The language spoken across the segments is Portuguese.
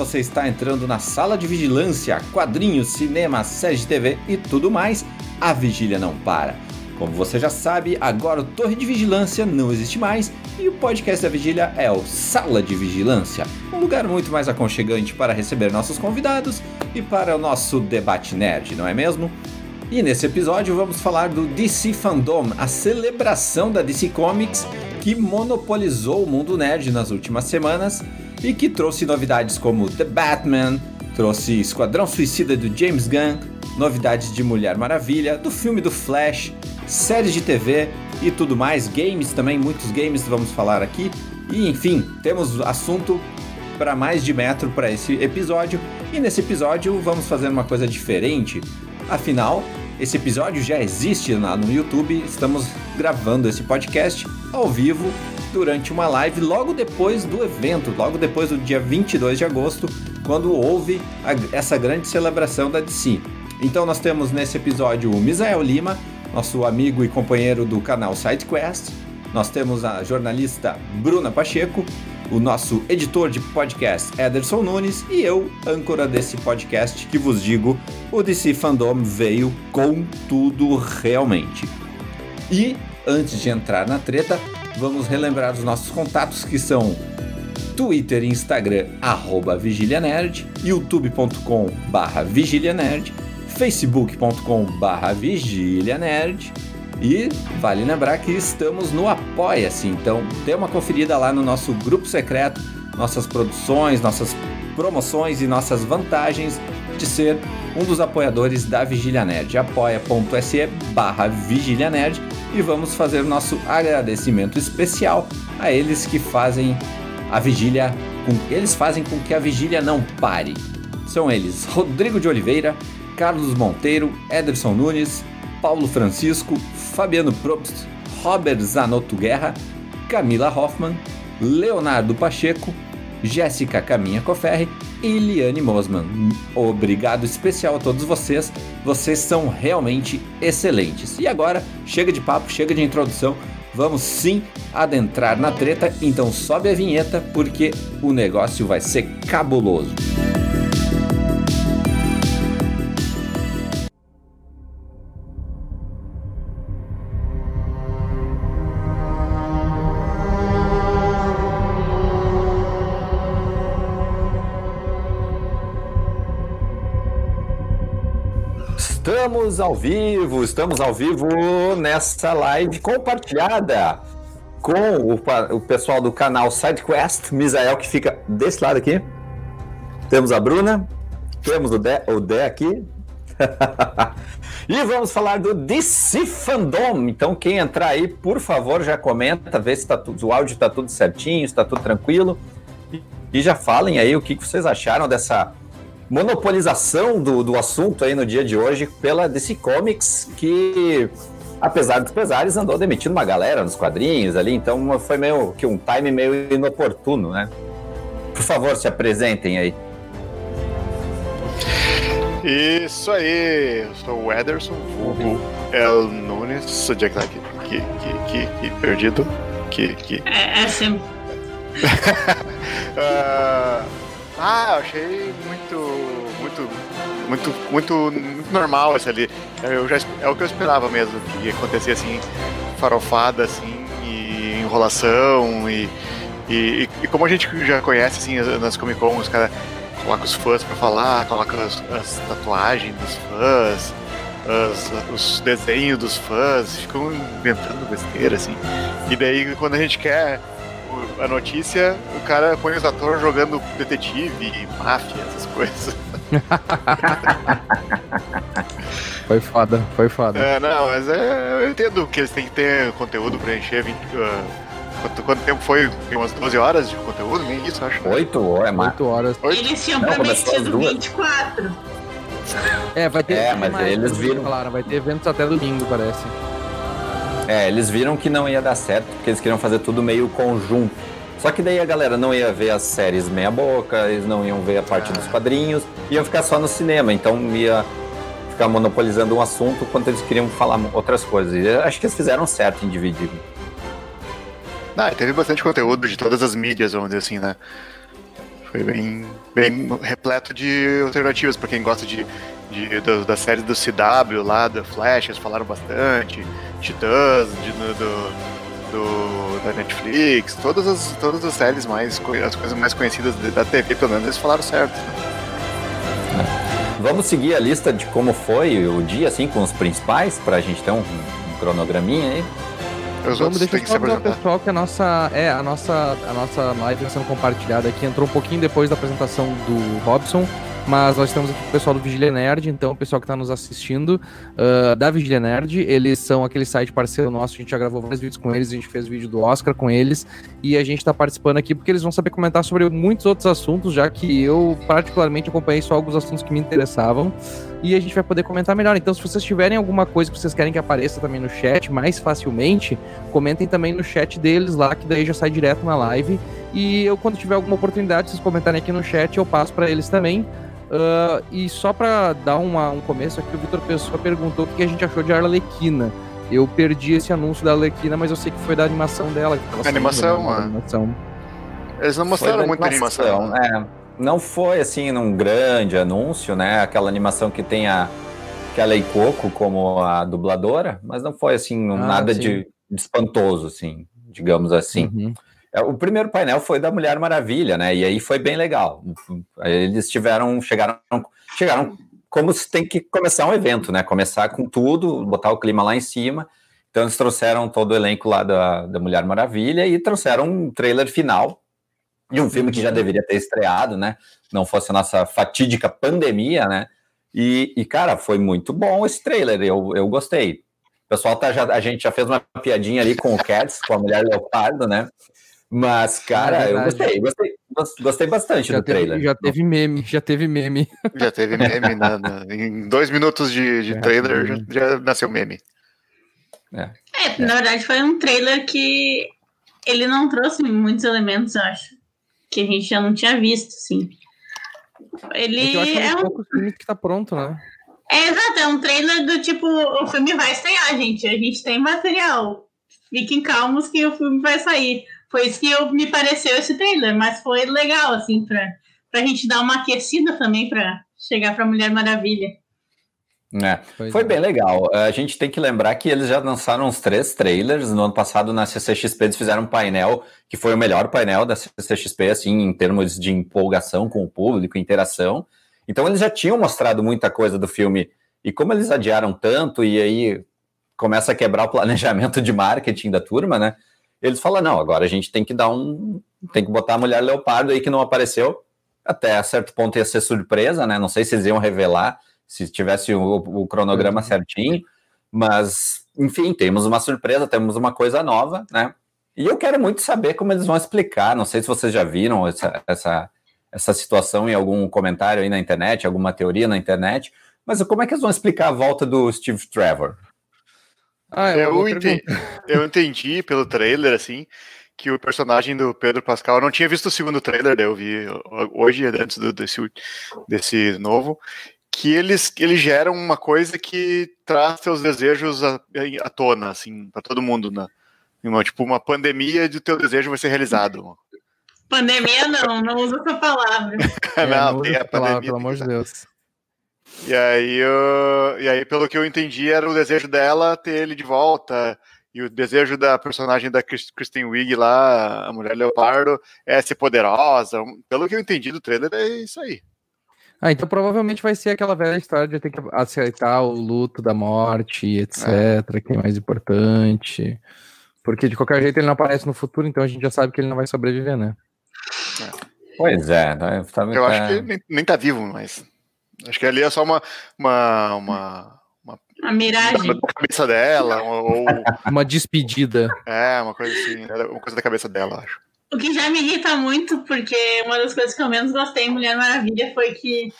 Você está entrando na sala de vigilância, quadrinhos, cinema, séries de TV e tudo mais. A vigília não para. Como você já sabe, agora o Torre de Vigilância não existe mais e o podcast da Vigília é o Sala de Vigilância, um lugar muito mais aconchegante para receber nossos convidados e para o nosso debate nerd, não é mesmo? E nesse episódio vamos falar do DC Fandom, a celebração da DC Comics que monopolizou o mundo nerd nas últimas semanas e que trouxe novidades como The Batman, trouxe Esquadrão Suicida do James Gunn, novidades de Mulher Maravilha, do filme do Flash, séries de TV e tudo mais, games também, muitos games vamos falar aqui. E enfim, temos assunto para mais de metro para esse episódio. E nesse episódio vamos fazer uma coisa diferente. Afinal, esse episódio já existe lá no YouTube. Estamos gravando esse podcast ao vivo durante uma live logo depois do evento, logo depois do dia 22 de agosto, quando houve a, essa grande celebração da DC. Então nós temos nesse episódio o Misael Lima, nosso amigo e companheiro do canal SideQuest. Nós temos a jornalista Bruna Pacheco, o nosso editor de podcast Ederson Nunes e eu, âncora desse podcast que vos digo, o DC Fandom veio com tudo realmente. E antes de entrar na treta, vamos relembrar os nossos contatos que são Twitter e Instagram, arroba VigiliaNerd, youtube.com barra VigiliaNerd, facebook.com barra VigiliaNerd e vale lembrar que estamos no Apoia-se, então dê uma conferida lá no nosso grupo secreto, nossas produções, nossas promoções e nossas vantagens de ser um dos apoiadores da Vigília Nerd. apoia.se barra Vigília Nerd e vamos fazer nosso agradecimento especial a eles que fazem a vigília, com, eles fazem com que a vigília não pare. São eles Rodrigo de Oliveira, Carlos Monteiro, Ederson Nunes, Paulo Francisco, Fabiano Probst, Robert Zanotto Guerra, Camila Hoffman, Leonardo Pacheco, Jéssica Caminha Coferri e Liane Mosman. Obrigado especial a todos vocês, vocês são realmente excelentes. E agora, chega de papo, chega de introdução, vamos sim adentrar na treta, então sobe a vinheta porque o negócio vai ser cabuloso. Estamos ao vivo, estamos ao vivo nessa live compartilhada com o, o pessoal do canal SideQuest, Misael, que fica desse lado aqui. Temos a Bruna, temos o Dé, o aqui. e vamos falar do DC Fandom. Então, quem entrar aí, por favor, já comenta, vê se tá tudo, o áudio está tudo certinho, está tudo tranquilo. E já falem aí o que vocês acharam dessa monopolização do, do assunto aí no dia de hoje pela DC Comics, que apesar dos pesares, andou demitindo uma galera nos quadrinhos ali, então foi meio que um time meio inoportuno, né? Por favor, se apresentem aí. Isso aí, eu sou o Ederson, vulgo El Nunes, sou de que, que, que, que, perdido, que... que... É, é sempre... uh, Ah, eu achei muito, muito, muito, muito, muito normal esse ali. Eu já, é o que eu esperava mesmo, que ia acontecer assim, farofada, assim, e enrolação, e, e, e como a gente já conhece, assim, nas Comic Con, os caras colocam os fãs pra falar, colocam as, as tatuagens dos fãs, as, os desenhos dos fãs, ficam inventando besteira, assim. E daí, quando a gente quer a notícia, o cara põe os atores jogando detetive, máfia, essas coisas. foi foda, foi foda. É, não, mas é, eu entendo que eles têm que ter conteúdo pra encher 20, uh, quanto, quanto, tempo foi? Tem umas 12 horas de conteúdo? Nem isso, acho. 8 horas, é 8 horas. Eles tinham prometido 24. É, vai ter. É, mas eles viram. Claro, vai ter eventos até domingo, parece. É, eles viram que não ia dar certo, porque eles queriam fazer tudo meio conjunto. Só que daí a galera não ia ver as séries meia boca, eles não iam ver a parte dos quadrinhos, iam ficar só no cinema, então ia ficar monopolizando um assunto quando eles queriam falar outras coisas. E acho que eles fizeram certo em dividir. Ah, teve bastante conteúdo de todas as mídias, vamos dizer assim, né? Foi bem, bem repleto de alternativas para quem gosta de, de, do, da série do CW lá, da Flash, eles falaram bastante, Titãs, de, do, do, da Netflix, todas as, todas as séries mais, as coisas mais conhecidas da TV, pelo menos eles falaram certo. Vamos seguir a lista de como foi o dia, assim, com os principais, para a gente ter um, um cronograminha aí. Os Vamos deixar só avisar o pessoal que a nossa, é, a nossa, a nossa live está sendo compartilhada aqui. Entrou um pouquinho depois da apresentação do Robson. Mas nós estamos aqui com o pessoal do Vigília Nerd, então o pessoal que está nos assistindo uh, da Vigília Nerd, eles são aquele site parceiro nosso, a gente já gravou vários vídeos com eles, a gente fez vídeo do Oscar com eles, e a gente está participando aqui porque eles vão saber comentar sobre muitos outros assuntos, já que eu particularmente acompanhei só alguns assuntos que me interessavam, e a gente vai poder comentar melhor. Então, se vocês tiverem alguma coisa que vocês querem que apareça também no chat mais facilmente, comentem também no chat deles lá, que daí já sai direto na live. E eu, quando tiver alguma oportunidade, vocês comentarem aqui no chat, eu passo para eles também. Uh, e só para dar uma, um começo aqui, o Vitor Pessoa perguntou o que a gente achou de Arlequina. Eu perdi esse anúncio da Arlequina, mas eu sei que foi da animação dela. Que animação, saindo, né? animação. Eles não mostraram muita animação. animação. É, não foi assim num grande anúncio, né? Aquela animação que tem a que a Lei Coco como a dubladora, mas não foi assim ah, nada de, de, espantoso, assim, digamos assim. Uhum. É, o primeiro painel foi da Mulher Maravilha, né? E aí foi bem legal. Eles tiveram, chegaram, chegaram como se tem que começar um evento, né? Começar com tudo, botar o clima lá em cima. Então eles trouxeram todo o elenco lá da, da Mulher Maravilha e trouxeram um trailer final de um filme que já deveria ter estreado, né? Não fosse a nossa fatídica pandemia, né? E, e cara, foi muito bom esse trailer, eu, eu gostei. O pessoal tá já, a gente já fez uma piadinha ali com o Cats, com a Mulher Leopardo, né? Mas, cara, é eu gostei, gostei, gostei bastante já do teve, trailer. Já teve meme, já teve meme. Já teve meme, na, na, em dois minutos de, de trailer já, já, nasceu meme. É. é, na verdade foi um trailer que ele não trouxe muitos elementos, eu acho, que a gente já não tinha visto, assim. Ele é, que é um pouco filme que tá pronto, né? É, exato, é um trailer do tipo, o filme vai estrear, gente, a gente tem material. Fiquem calmos que o filme vai sair. Foi isso que eu, me pareceu esse trailer, mas foi legal, assim, pra, pra gente dar uma aquecida também pra chegar pra Mulher Maravilha. É, foi é. bem legal. A gente tem que lembrar que eles já lançaram uns três trailers. No ano passado, na CCXP, eles fizeram um painel que foi o melhor painel da CCXP, assim, em termos de empolgação com o público, interação. Então, eles já tinham mostrado muita coisa do filme. E como eles adiaram tanto, e aí começa a quebrar o planejamento de marketing da turma, né? Eles falam, não, agora a gente tem que dar um. Tem que botar a mulher leopardo aí que não apareceu. Até certo ponto ia ser surpresa, né? Não sei se eles iam revelar se tivesse o, o cronograma uhum. certinho. Mas, enfim, temos uma surpresa, temos uma coisa nova, né? E eu quero muito saber como eles vão explicar. Não sei se vocês já viram essa, essa, essa situação em algum comentário aí na internet, alguma teoria na internet. Mas como é que eles vão explicar a volta do Steve Trevor? Ah, é eu, entendi, eu entendi pelo trailer, assim, que o personagem do Pedro Pascal, eu não tinha visto o segundo trailer, eu vi hoje, antes do, desse, desse novo, que eles, eles geram uma coisa que traz seus desejos à, à tona, assim, para todo mundo, né? Uma, tipo, uma pandemia de teu desejo vai ser realizado. Pandemia não, não usa essa palavra. É, não, não tem a pandemia. Palavra, pelo amor de Deus. E aí, eu, e aí, pelo que eu entendi, era o desejo dela ter ele de volta. E o desejo da personagem da Kristen Wiig lá, a mulher leopardo, é ser poderosa. Pelo que eu entendi do trailer, é isso aí. Ah, então provavelmente vai ser aquela velha história de ter que aceitar o luto da morte, etc., é. que é mais importante. Porque de qualquer jeito ele não aparece no futuro, então a gente já sabe que ele não vai sobreviver, né? É. Pois é, né? eu acho que ele nem, nem tá vivo, mas. Acho que ali é só uma. uma, uma, uma a miragem. Da cabeça dela, ou. uma despedida. É, uma coisa assim, uma coisa da cabeça dela, acho. O que já me irrita muito, porque uma das coisas que eu menos gostei em Mulher Maravilha foi que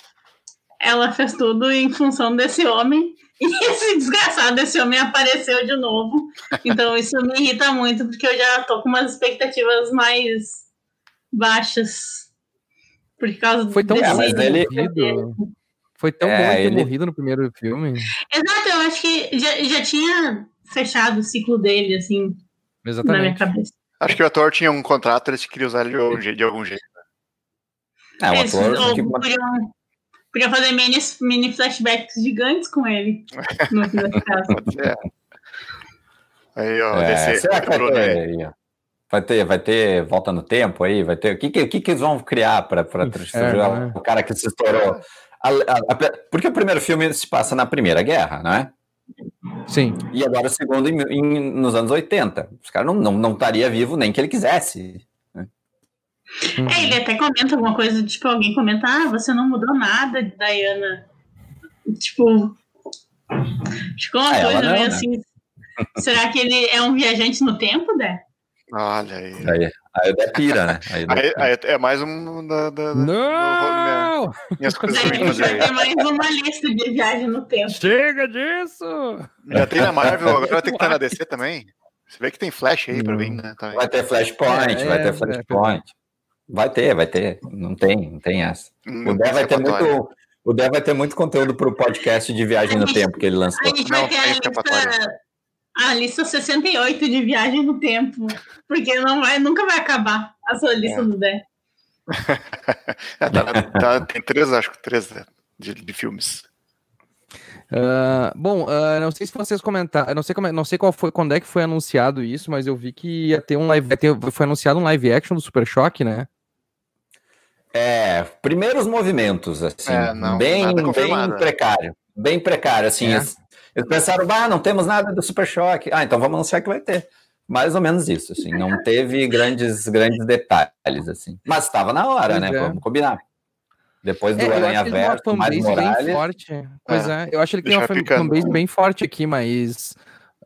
ela fez tudo em função desse homem. E esse desgraçado desse homem apareceu de novo. Então isso me irrita muito, porque eu já tô com umas expectativas mais baixas. Por causa Foi tão desse... mas ele... Foi tão é, bom ele ter morrido no primeiro filme. Exato, eu acho que já, já tinha fechado o ciclo dele, assim, Exatamente. na minha cabeça. Acho que o ator tinha um contrato, eles queriam usar ele de, de algum jeito. É, um ator. Que... Podiam, fazer mini, mini flashbacks gigantes com ele. No fim das Aí, ó, é, será que vai ter, vai ter, vai ter volta no tempo aí? Vai ter. O que, que, que, que eles vão criar para é, o cara que se estourou? A, a, a, porque o primeiro filme se passa na Primeira Guerra, não é? Sim. E agora o segundo em, em, nos anos 80. Os caras não, não, não estaria vivo nem que ele quisesse. Né? É, ele até comenta alguma coisa, tipo, alguém comenta, ah, você não mudou nada, Diana. Tipo. Ficou uma ah, coisa não, meio né? assim. Será que ele é um viajante no tempo, Dé? Olha aí. Aí, aí é pira, né? Aí, aí, aí, é mais um da. da, da não! Minha, minhas coisas a gente vai ter mais uma lista de viagem no tempo. Chega disso! Já tem na Marvel, agora vai ter que estar na DC também. Você vê que tem Flash aí pra vir, né? Vai ter Flashpoint, é, vai ter é, Flashpoint. É, vai ter, vai ter. Não tem, não tem essa. Hum, o Dé vai ter muito. O Dé vai ter muito conteúdo pro podcast de viagem no tempo que ele lançou. A gente vai ter a lista a lista 68 de viagem no tempo, porque não vai, nunca vai acabar a sua lista é. do Dé. É, tá, tá, tem três, acho que três né, de, de filmes. Uh, bom, uh, não sei se vocês comentaram, não sei como, é, não sei qual foi, quando é que foi anunciado isso, mas eu vi que ia ter um live, ter, foi anunciado um live action do Super Choque, né? É, primeiros movimentos, assim, é, não, bem, bem precário, bem precário, assim, é. Eles pensaram, ah, não temos nada do Super Choque. Ah, então vamos anunciar que vai ter. Mais ou menos isso, assim. Não teve grandes, grandes detalhes, assim. Mas estava na hora, pois né? É. Vamos combinar. Depois do é, Aranha Verso, mais Morales... Bem forte. Pois é. é. eu acho que ele tem uma fanbase bem forte aqui, mas...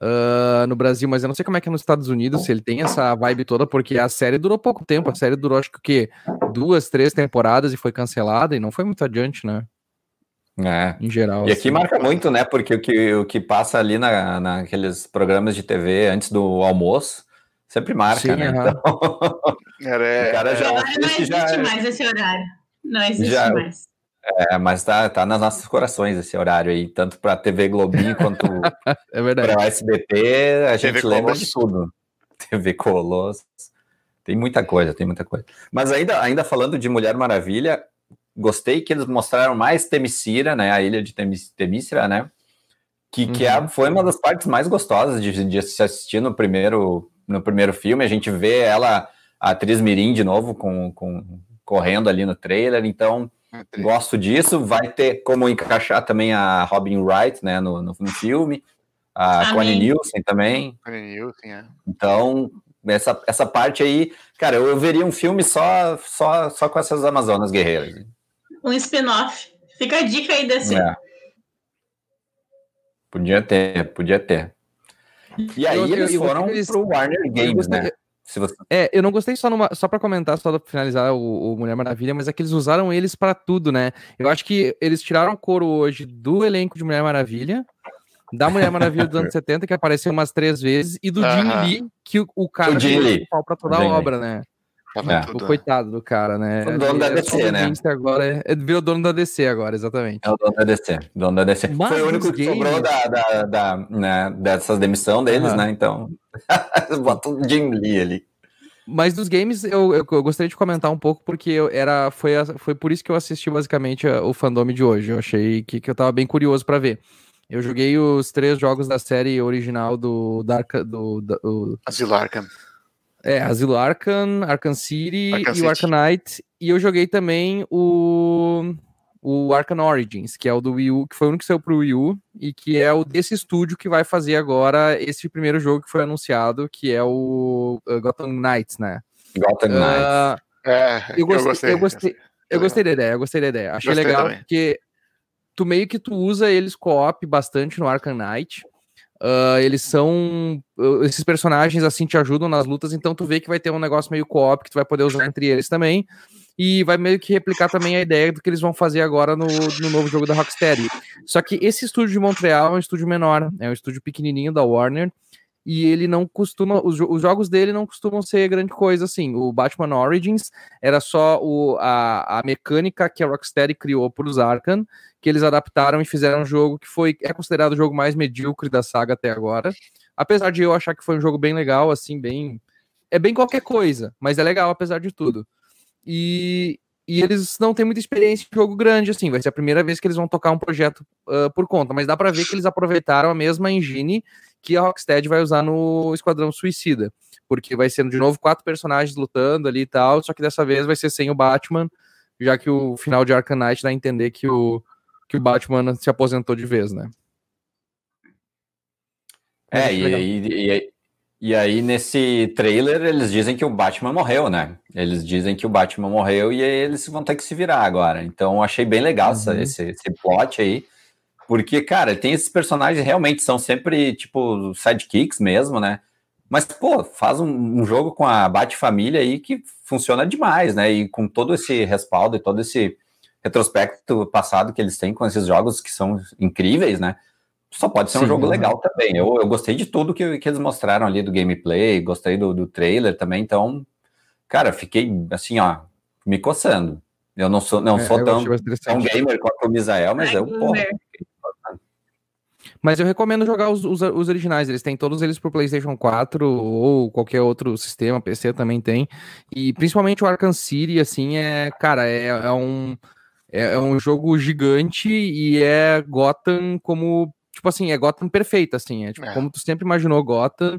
Uh, no Brasil, mas eu não sei como é que é nos Estados Unidos, se ele tem essa vibe toda, porque a série durou pouco tempo. A série durou, acho que, duas, três temporadas e foi cancelada, e não foi muito adiante, né? É. Em geral. E aqui assim. marca muito, né? Porque o que, o que passa ali na, naqueles programas de TV antes do almoço sempre marca, Sim, né? Então, o cara já, não existe já, mais esse horário. Não existe já, mais. É, mas tá, tá nos nossos corações esse horário aí, tanto para TV Globinho quanto é para o SBT, a gente TV lembra de tudo. TV Colosso. Tem muita coisa, tem muita coisa. Mas ainda, ainda falando de Mulher Maravilha, gostei que eles mostraram mais Temicira, né? A ilha de Temícera, né? Que, uhum. que é, foi uma das partes mais gostosas de, de se assistir no primeiro, no primeiro filme. A gente vê ela, a atriz Mirim, de novo, com, com, correndo ali no trailer. Então, gosto disso. Vai ter como encaixar também a Robin Wright, né? No, no, no filme. A Connie Nielsen também. Connie Nielsen, é. Então, essa, essa parte aí, cara, eu, eu veria um filme só, só, só com essas Amazonas guerreiras um spin-off. Fica a dica aí desse. É. Podia ter, podia ter. E aí eu, eles eu, foram eles... pro Warner Games, né? Você... É, eu não gostei só numa, só para comentar, só para finalizar o, o, Mulher Maravilha, mas é que eles usaram eles para tudo, né? Eu acho que eles tiraram couro hoje do elenco de Mulher Maravilha, da Mulher Maravilha dos anos 70, que apareceu umas três vezes, e do uh -huh. Jim Lee, que o, o cara o pau pra toda a obra, né? É. O coitado do cara, né? O dono da DC, né? Agora é, é, virou dono da DC agora, exatamente. É o dono da DC. Dono da DC. Mas Foi o único que sobrou da, da, da, né, dessas demissão deles, uhum. né? Então, bota o Jim Lee ali. Mas dos games, eu, eu, eu, gostaria de comentar um pouco, porque eu era, foi, a, foi por isso que eu assisti basicamente o fandom de hoje. Eu achei que, que eu tava bem curioso para ver. Eu joguei os três jogos da série original do Dark. Do, do, do Asilo Arkham. É, Asilo Arkham, Arkham City Arkham e City. o Knight. E eu joguei também o, o Arkham Origins, que é o do Wii U, que foi o único que saiu pro Wii U, e que é o desse estúdio que vai fazer agora esse primeiro jogo que foi anunciado, que é o uh, Gotham Knights, né? Gotham uh, Knights. É, eu gostei. Eu gostei, eu gostei, da ideia, eu gostei da ideia. Achei gostei legal, também. porque tu meio que tu usa eles co-op bastante no Arkham Knight. Uh, eles são. Esses personagens assim te ajudam nas lutas, então tu vê que vai ter um negócio meio co-op que tu vai poder usar entre eles também. E vai meio que replicar também a ideia do que eles vão fazer agora no, no novo jogo da Rocksteady. Só que esse estúdio de Montreal é um estúdio menor, é um estúdio pequenininho da Warner e ele não costuma, os, os, jogos dele não costumam ser grande coisa assim. O Batman Origins era só o, a, a mecânica que a Rocksteady criou para os Arkham, que eles adaptaram e fizeram um jogo que foi é considerado o jogo mais medíocre da saga até agora. Apesar de eu achar que foi um jogo bem legal, assim, bem é bem qualquer coisa, mas é legal apesar de tudo. E e eles não têm muita experiência de jogo grande, assim. Vai ser a primeira vez que eles vão tocar um projeto uh, por conta. Mas dá para ver que eles aproveitaram a mesma engine que a Rocksteady vai usar no Esquadrão Suicida. Porque vai ser de novo quatro personagens lutando ali e tal. Só que dessa vez vai ser sem o Batman, já que o final de Arkham Knight dá a entender que o, que o Batman se aposentou de vez, né? É, e, e, e, e aí, nesse trailer, eles dizem que o Batman morreu, né? Eles dizem que o Batman morreu e aí eles vão ter que se virar agora. Então, achei bem legal uhum. esse, esse plot aí. Porque, cara, tem esses personagens realmente são sempre, tipo, sidekicks mesmo, né? Mas, pô, faz um, um jogo com a Bat-família aí que funciona demais, né? E com todo esse respaldo e todo esse retrospecto passado que eles têm com esses jogos que são incríveis, né? só pode ser um Sim, jogo legal também. Eu, eu gostei de tudo que, que eles mostraram ali do gameplay, gostei do, do trailer também, então, cara, fiquei assim, ó, me coçando. Eu não sou, não é, sou tão, tão gamer quanto o Misael, mas Ai, eu, porra, mas eu recomendo jogar os, os, os, originais, eles têm todos eles pro PlayStation 4 ou qualquer outro sistema, PC também tem. E principalmente o Arkham City, assim, é, cara, é, é um é, é um jogo gigante e é Gotham como tipo assim, é Gotham perfeita, assim. É, tipo, é. como tu sempre imaginou Gotham,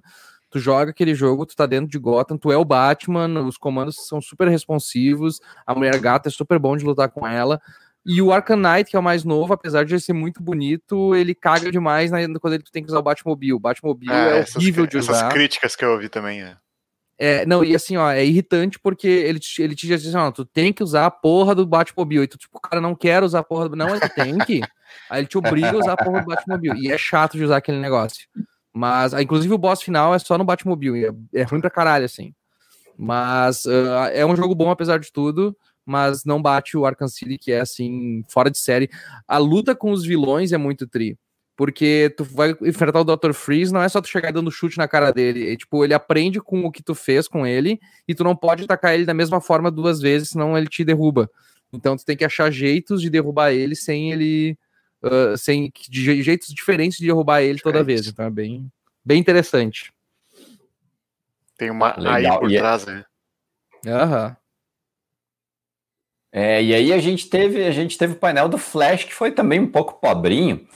tu joga aquele jogo, tu tá dentro de Gotham, tu é o Batman, os comandos são super responsivos, a mulher gata é super bom de lutar com ela. E o Knight, que é o mais novo, apesar de ser muito bonito, ele caga demais né, quando ele tem que usar o Batmobile. O Batmobile é, é horrível de usar. Essas críticas que eu ouvi também, é. É, não, e assim, ó, é irritante porque ele, ele te diz assim, ó, tu tem que usar a porra do Batmobile. E tu, tipo, o cara não quer usar a porra do. Não, ele tem que. Aí ele te obriga a usar a porra do Batmobile. E é chato de usar aquele negócio. Mas, ah, inclusive, o boss final é só no Batmobile. É, é ruim pra caralho, assim. Mas uh, é um jogo bom, apesar de tudo. Mas não bate o Arkham City, que é, assim, fora de série. A luta com os vilões é muito tri. Porque tu vai enfrentar o Dr. Freeze, não é só tu chegar dando chute na cara dele. É, tipo, ele aprende com o que tu fez com ele. E tu não pode atacar ele da mesma forma duas vezes, senão ele te derruba. Então tu tem que achar jeitos de derrubar ele sem ele uh, sem de jeitos diferentes de derrubar ele toda vez. Então é bem, bem interessante. Tem uma Legal. aí por é trás, né? Aham. É, e aí a gente teve a gente teve o painel do Flash que foi também um pouco pobrinho.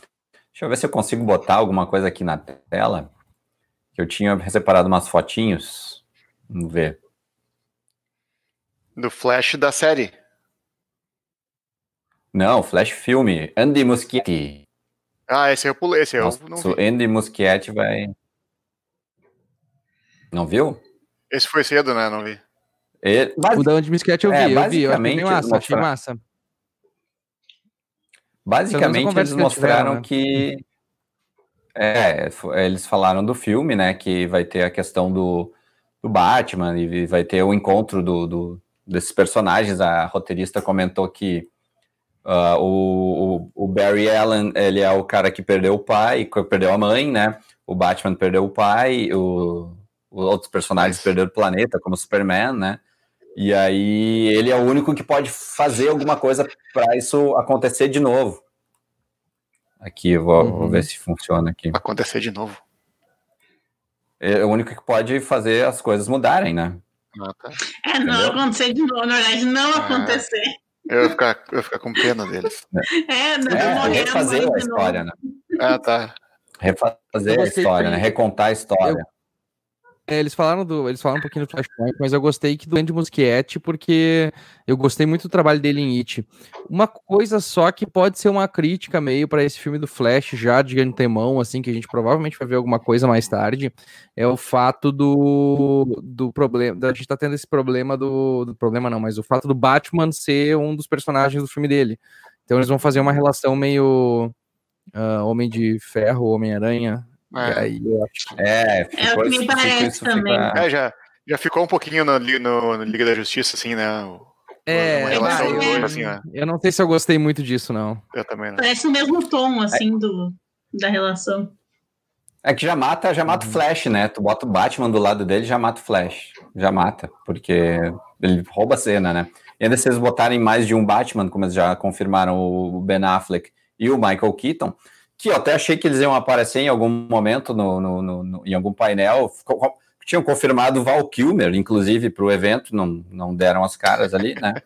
Deixa eu ver se eu consigo botar alguma coisa aqui na tela. Eu tinha separado umas fotinhos. Vamos ver. Do Flash da série. Não, Flash Filme. Andy Muschietti. Ah, esse eu pulei, esse eu Nossa, não vi. Andy Muschietti vai... Não viu? Esse foi cedo, né? Não vi. Ele, o da Andy Muschietti eu vi, é, eu vi. Eu achei massa, achei massa. Basicamente, eles mostraram né? que... É, eles falaram do filme, né? Que vai ter a questão do, do Batman e vai ter o encontro do, do desses personagens. A roteirista comentou que Uh, o, o, Barry Allen, ele é o cara que perdeu o pai, perdeu a mãe, né? O Batman perdeu o pai, o, os outros personagens perderam o planeta, como o Superman, né? E aí ele é o único que pode fazer alguma coisa para isso acontecer de novo. Aqui, eu vou, uhum. vou, ver se funciona aqui. Acontecer de novo. É o único que pode fazer as coisas mudarem, né? Ah, tá. É, não Entendeu? acontecer de novo, na verdade, não ah. acontecer. Eu ia ficar, eu ia ficar com pena deles. É, não, é, refazer a história, né? Ah, tá. Refazer a história, né? Recontar a história. Eu, é, eles falaram do, eles falaram um pouquinho do Flashpoint, mas eu gostei que do Andy Muschietti porque eu gostei muito do trabalho dele em It. Uma coisa só que pode ser uma crítica meio para esse filme do Flash já de antemão, assim que a gente provavelmente vai ver alguma coisa mais tarde, é o fato do, do problema, da gente tá tendo esse problema do, do problema não, mas o fato do Batman ser um dos personagens do filme dele. Então eles vão fazer uma relação meio uh, Homem de Ferro, Homem-Aranha, é. aí eu acho É, ficou, é o que me parece também. Fica... É, já, já ficou um pouquinho no, no, no Liga da Justiça, assim, né? É, uma relação é, dois, assim, ó. Eu não sei se eu gostei muito disso, não. Eu também não. Parece o mesmo tom, assim, do, da relação. É que já mata, já mata o uhum. Flash, né? Tu bota o Batman do lado dele, já mata o Flash. Já mata, porque ele rouba a cena, né? E ainda se eles botarem mais de um Batman, como eles já confirmaram o Ben Affleck e o Michael Keaton, que eu até achei que eles iam aparecer em algum momento no, no, no em algum painel. Tinham confirmado Val Kilmer, inclusive, para o evento, não, não deram as caras ali, né?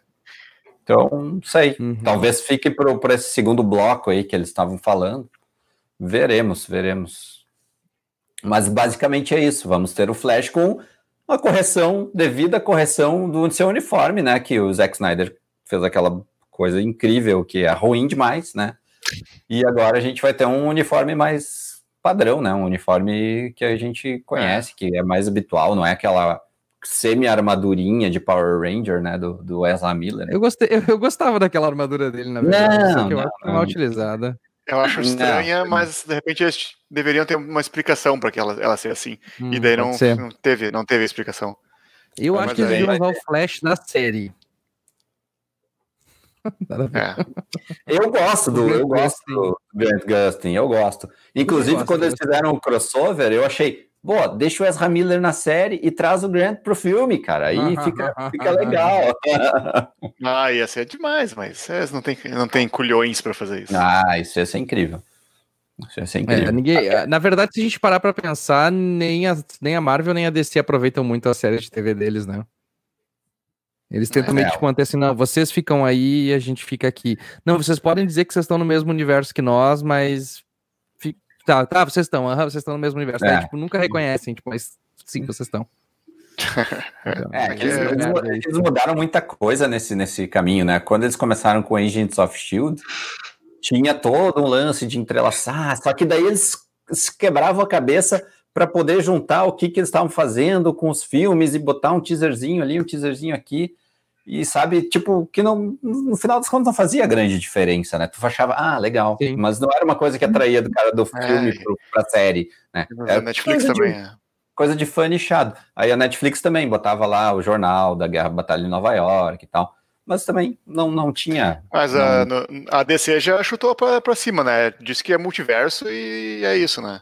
Então, não sei. Uhum. Talvez fique por, esse segundo bloco aí que eles estavam falando. Veremos, veremos. Mas basicamente é isso. Vamos ter o Flash com uma correção, devida correção do seu uniforme, né? Que o Zack Snyder fez aquela coisa incrível que é ruim demais, né? E agora a gente vai ter um uniforme mais padrão, né? Um uniforme que a gente conhece, que é mais habitual, não é aquela semi-armadurinha de Power Ranger, né, do, do Ezra Miller. Eu, gostei, eu, eu, gostava daquela armadura dele, na verdade, não, que eu não, acho não. mal utilizada. Eu acho estranha, não. mas de repente eles deveriam ter uma explicação para que ela, ela ser assim. Hum, e daí não, não, teve, não teve explicação. Eu mas acho que eles deviam usar o Flash da série. É. Eu gosto do, eu gosto do Grant Gustin, eu gosto. Inclusive, eu quando eles fizeram o crossover, eu achei, Boa, deixa o Ezra Miller na série e traz o Grant pro filme, cara. Aí fica, fica legal. ah, ia ser demais, mas não tem, não tem culhões para fazer isso. Ah, isso ia ser incrível. Isso ia ser incrível. É, ninguém, na verdade, se a gente parar para pensar, nem a, nem a Marvel nem a DC aproveitam muito a série de TV deles, né? Eles tentam é, meio que tipo, manter assim, não, vocês ficam aí e a gente fica aqui. Não, vocês podem dizer que vocês estão no mesmo universo que nós, mas Tá, tá, vocês estão, uhum, vocês estão no mesmo universo. É. tipo, nunca reconhecem, tipo, mas sim, vocês estão. é, eles, eles, eles, mudaram muita coisa nesse, nesse caminho, né? Quando eles começaram com Agents of Shield, tinha todo um lance de entrelaçar, só que daí eles quebravam a cabeça para poder juntar o que, que eles estavam fazendo com os filmes e botar um teaserzinho ali, um teaserzinho aqui. E sabe, tipo, que não, no final das contas não fazia grande diferença, né? Tu achava, ah, legal, Sim. mas não era uma coisa que atraía do cara do é. filme é. pro, pra série, né? A Netflix também, de, é. Coisa de fã nichado. Aí a Netflix também botava lá o jornal da Guerra Batalha de Nova York e tal, mas também não, não tinha. Mas não... A, no, a DC já chutou pra, pra cima, né? Disse que é multiverso e é isso, né?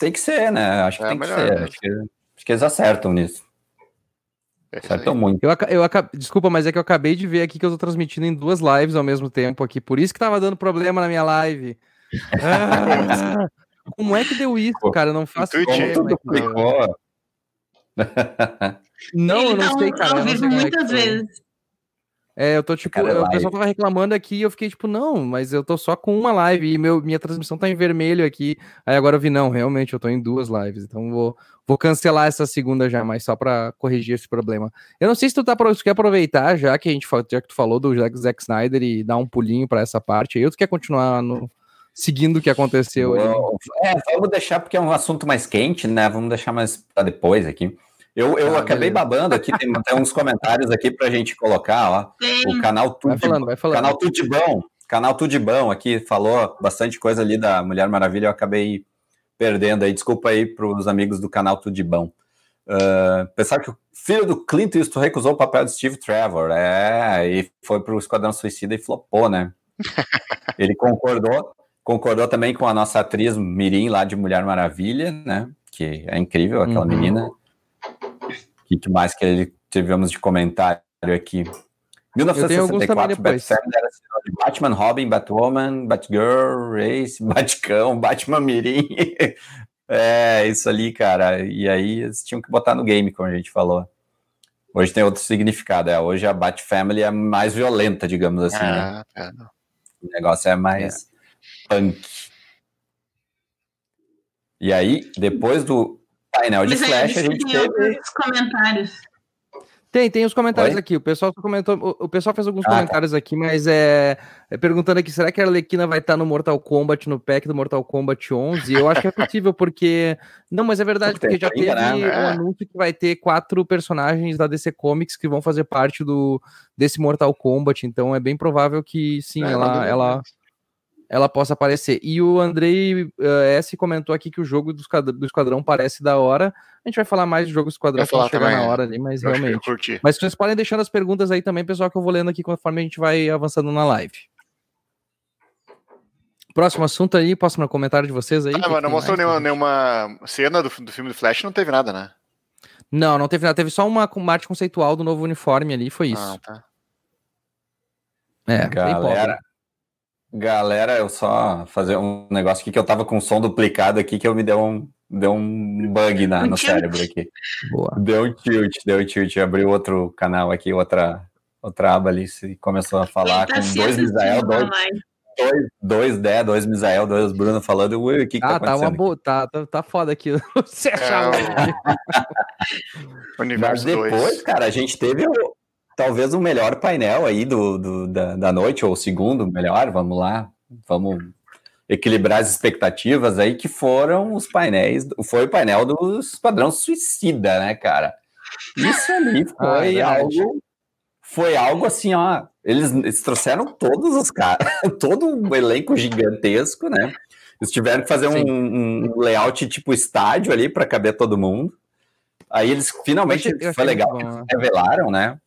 Tem que ser, né? Acho que é tem melhor, que ser. Né? Acho, que, acho que eles acertam nisso. Muito. Eu, eu, desculpa, mas é que eu acabei de ver aqui que eu tô transmitindo em duas lives ao mesmo tempo aqui. Por isso que tava dando problema na minha live. Ah, como é que deu isso, cara? Eu não faço ideia. Tudo ficou. Não, eu não sei, cara. Eu não muitas é vezes. É, eu tô tipo, Cara, o pessoal tava reclamando aqui e eu fiquei tipo, não, mas eu tô só com uma live e meu, minha transmissão tá em vermelho aqui. Aí agora eu vi, não, realmente eu tô em duas lives, então vou, vou cancelar essa segunda já, mas só pra corrigir esse problema. Eu não sei se tu, tá, tu quer aproveitar, já que a gente já que tu falou do Zack Snyder e dar um pulinho pra essa parte aí, ou tu quer continuar no, seguindo o que aconteceu aí? É, vamos deixar porque é um assunto mais quente, né? Vamos deixar mais pra depois aqui. Eu, eu ah, acabei beleza. babando aqui, tem até uns comentários aqui pra gente colocar, ó. O canal Tudo, vai falando, vai falando. Canal Tudo de Bom, canal Tudo de Bom aqui falou bastante coisa ali da Mulher Maravilha, eu acabei perdendo aí. Desculpa aí pros amigos do canal Tudo de Bom. Uh, pensar que o filho do Clint Eastwood recusou o papel de Steve Trevor, é, e foi pro Esquadrão Suicida e flopou, né? Ele concordou, concordou também com a nossa atriz Mirim lá de Mulher Maravilha, né? Que é incrível aquela uhum. menina. O que mais que ele tivemos de comentário aqui? 1964, Batman era de Batman, Robin, Batwoman, Batgirl, Race, Batcão, Batman Mirim. é, isso ali, cara. E aí eles tinham que botar no game, como a gente falou. Hoje tem outro significado. É, hoje a Bat Family é mais violenta, digamos assim. né? é. O negócio é mais é. punk. E aí, depois do Painel de Mas flash, a gente teve. comentários. Tem, tem os comentários Oi? aqui. O pessoal comentou, o pessoal fez alguns ah, tá. comentários tá. aqui, mas é, é, perguntando aqui, será que a Arlequina vai estar no Mortal Kombat, no pack do Mortal Kombat 11? Eu acho que é possível, porque não, mas é verdade, porque já teve né? um é. anúncio que vai ter quatro personagens da DC Comics que vão fazer parte do desse Mortal Kombat, então é bem provável que sim, é, ela, ela ela possa aparecer. E o Andrei uh, S comentou aqui que o jogo do esquadrão, do esquadrão, parece da hora. A gente vai falar mais do jogo do Esquadrão quando chegar na hora ali, mas realmente. Mas vocês podem deixando as perguntas aí também, pessoal, que eu vou lendo aqui conforme a gente vai avançando na live. Próximo assunto aí, próximo comentário de vocês aí. Ah, mas não mostrou nenhuma, nenhuma, cena do, do filme do Flash, não teve nada, né? Não, não teve nada. Teve só uma, uma arte conceitual do novo uniforme ali, foi isso. Ah, tá. É, galera, Galera, eu só fazer um negócio aqui que eu tava com som duplicado aqui que eu me deu um, deu um bug na, no cérebro aqui. Boa. Deu um tilt, deu um tilt. Abriu outro canal aqui, outra, o Traba ali se começou a falar tá com dois Misael, dois, dois, dois Dé, dois Misael, dois Bruno falando, ui, o que, que ah, tá, tá uma boa, tá, tá, tá foda aqui. Você achava. É, Mas depois, dois. cara, a gente teve o, talvez o melhor painel aí do, do da, da noite, ou o segundo melhor, vamos lá, vamos equilibrar as expectativas aí, que foram os painéis, foi o painel do Esquadrão Suicida, né, cara? Isso ali ah, foi ah, algo, foi algo assim, ó, eles, eles trouxeram todos os caras, todo um elenco gigantesco, né? Eles tiveram que fazer um, um, layout tipo estádio ali para caber todo mundo. Aí eles finalmente eu achei, foi legal eles revelaram, né?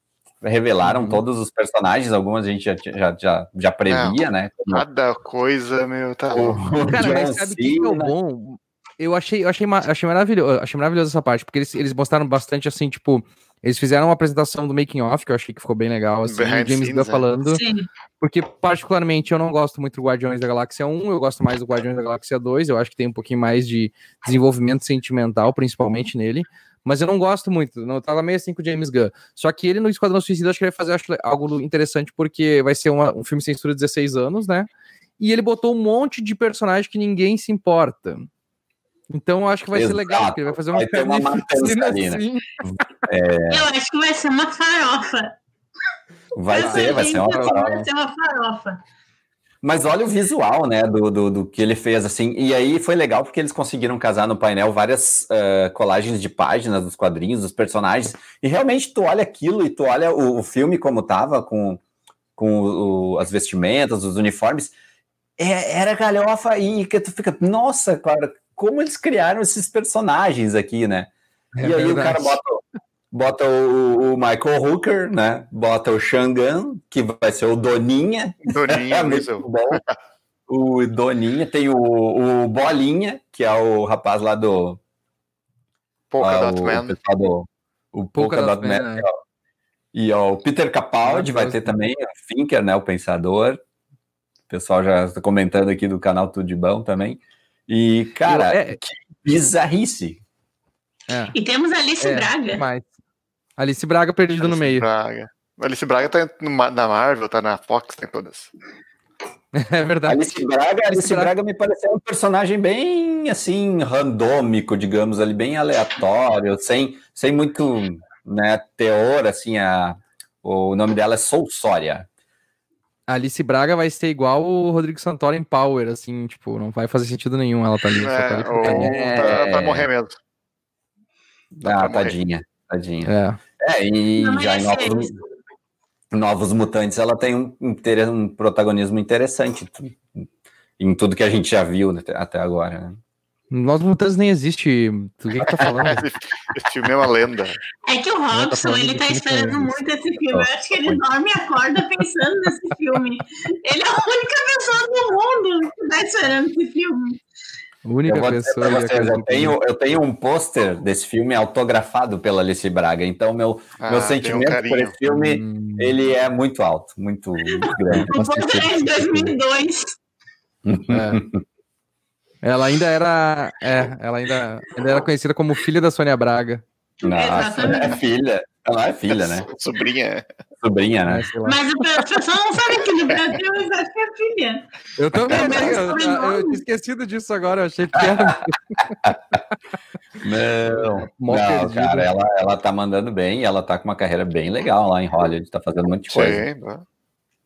Revelaram uhum. todos os personagens, algumas a gente já, já, já, já previa, né? Cada coisa, meu, tá o, Cara, mas sabe o que é o bom? Eu achei, eu achei, achei maravilhoso, achei maravilhoso essa parte, porque eles, eles mostraram bastante assim, tipo, eles fizeram uma apresentação do making off que eu achei que ficou bem legal, assim, Behind James Gunn é. falando, Sim. porque particularmente eu não gosto muito do Guardiões da Galáxia 1, eu gosto mais do Guardiões da Galáxia 2, eu acho que tem um pouquinho mais de desenvolvimento sentimental, principalmente nele, mas eu não gosto muito, não tava meio assim com o James Gunn. Só que ele no Esquadrão Suicida acho que ele vai fazer acho, algo interessante porque vai ser uma, um filme censura de 16 anos, né? E ele botou um monte de personagem que ninguém se importa. Então eu acho que vai Exato. ser legal, porque ele vai fazer uma vai carnificina assim. É... Eu acho que vai ser uma farofa. Vai ser, vai ser uma farofa. Vai ser uma farofa. Mas olha o visual, né, do, do, do, que ele fez, assim, e aí foi legal porque eles conseguiram casar no painel várias uh, colagens de páginas dos quadrinhos, dos personagens, e realmente tu olha aquilo e tu olha o, o filme como tava, com, com o, as vestimentas, os uniformes, é, era galhofa e que tu fica, nossa, cara, como eles criaram esses personagens aqui, né? É e aí verdade. o cara bota bota o, o, Michael Hooker, né? Bota o Shangan, que vai ser o Doninha. Doninha, é muito bom. O Doninha, tem o, o Bolinha, que é o rapaz lá do. Polka Dot Man. Do, o Polka, Dot Man. Man é. E ó, o Peter Capaldi vai ter também, o Finker, né? O Pensador. O pessoal já está comentando aqui do canal Tudo de Bom também. E, cara, Eu, é... que bizarrice. É. E temos Alice é, Braga. Mais. Alice Braga perdido Alice no meio. Braga. Alice Braga tá na Marvel, tá na Fox, tem todas. É verdade. Alice Braga, Alice Braga, Braga me pareceu um personagem bem assim, randômico, digamos, ali, bem aleatório, sem, sem muito né, teor, assim, a, o nome dela é Soulsória. Alice Braga vai ser igual o Rodrigo Santoro em Power, assim, tipo, não vai fazer sentido nenhum ela tá ali. É, tá ali ou, é... Tá, morrer mesmo. ah, tadinha, tadinha. É. É, e não já em novos, novos, Mutantes ela tem um, um, protagonismo interessante em tudo que a gente já viu até agora, né? Novos Mutantes nem existe. O que, que tá falando? esse filme é uma lenda. É que o Robson, tá ele tá esperando muito esse filme. Eu acho que ele dorme e acorda pensando nesse filme. Ele é a única pessoa do mundo que tá esperando esse filme. Única eu pessoa. Vocês, eu, tenho, eu tenho um pôster desse filme autografado pela Alice Braga, então meu, ah, meu sentimento um por esse filme hum. ele é muito alto, muito, muito grande. o pôster é de 2002. É. Ela ainda era, é, ela ainda, ainda era conhecida como filha da Sônia Braga. Nossa, é filha. Ela é filha, né? Sobrinha. Sobrinha, né? Mas o pessoal não sabe que no Brasil que é filha. Eu também, é, eu, eu, eu tinha esquecido disso agora, eu achei que era. não, não cara, ela, ela tá mandando bem, ela tá com uma carreira bem legal lá em Hollywood, tá fazendo um monte de coisa. Sim,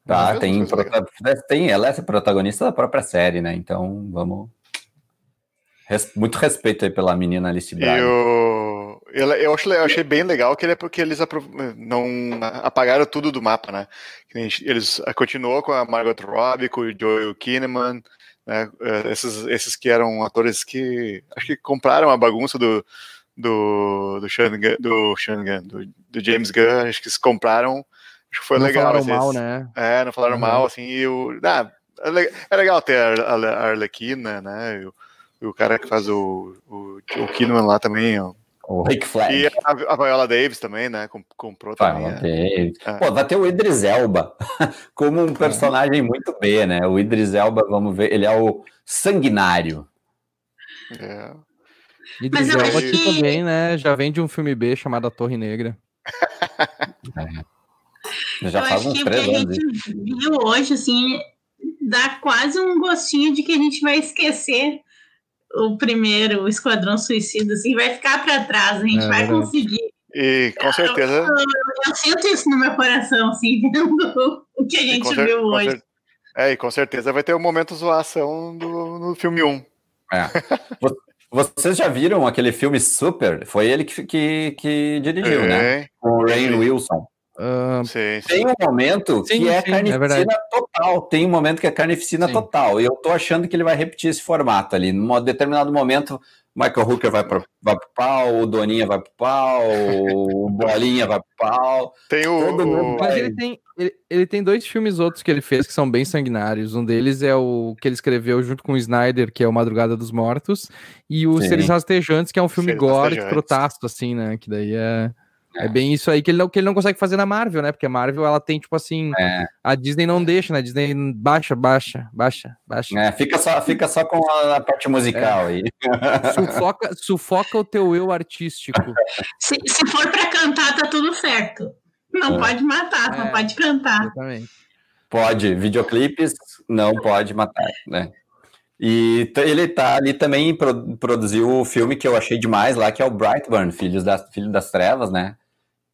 Tá, tem, tem, ela é protagonista da própria série, né? Então, vamos. muito respeito aí pela menina Alice Braga. Eu eu, eu, acho, eu achei bem legal que ele é porque eles não apagaram tudo do mapa, né? Eles eh, continuou com a Margot Robbie, com o Joel Kinnaman, né? Eh, esses, esses que eram atores que acho que compraram a bagunça do do do Sean, do, Sean Gunn, do, do James Gunn, acho que eles compraram, acho que foi não legal. Falaram mal, né? É, não falaram uhum. mal, assim, e o, ah, é legal ter a, a Arlequina, né? E o, o cara que faz o, o, o Kinnaman lá também, ó, o Rick Flag. E a, a Viola Davis também, né? Comprou também. Viola é. É. Pô, vai ter o Idris Elba como um personagem é. muito B, né? O Idris Elba, vamos ver, ele é o sanguinário. É. Idris Elba que... também, né? Já vem de um filme B chamado A Torre Negra. é. Já eu faz acho uns que o que a gente viu hoje, assim, dá quase um gostinho de que a gente vai esquecer o primeiro, o Esquadrão Suicida, assim, vai ficar para trás, a gente É vai verdade. conseguir. E com certeza. Eu, eu sinto isso no meu coração, assim, vendo o que a gente cer- viu hoje. cer- É, e com certeza vai ter o momento zoação do, no filme 1. É. Vo- Vocês já viram aquele filme Super? Foi ele que, que, que dirigiu, né? É, Com o Rain. Wilson. Ah, sim, sim. Tem um momento Sim, que é sim, é carnificina verdade. total. Tem um momento que é carnificina Sim. total. E eu tô achando que ele vai repetir esse formato ali. Num determinado momento, Michael Hooker vai pro, vai pro pau, o Doninha vai pro pau, o Bolinha vai pro pau. Tem o. Todo mundo o- Mas ele tem, ele, ele tem dois filmes outros que ele fez que são bem sanguinários. Um deles é o que ele escreveu junto com o Snyder, que é o Madrugada dos Mortos, e o Sim. Seres Rastejantes, que é um filme Seres gore, escrotaço, assim, né? Que daí é, é. É. bem isso aí que ele, não, que ele não consegue fazer na Marvel, né? Porque a Marvel, ela tem, tipo assim, É, a Disney não deixa, né? A Disney baixa, baixa, baixa, baixa. é, fica, só, fica só com a, a parte musical aí. Sufoca, sufoca o teu eu artístico. Se, se for para cantar, tá tudo certo. Não É. pode matar, É. não pode cantar. Exatamente. Pode, videoclipes não pode matar, né? E ele tá ali também pro- produziu o filme que eu achei demais lá, que é o Brightburn, Filhos das, Filho das Trevas, né?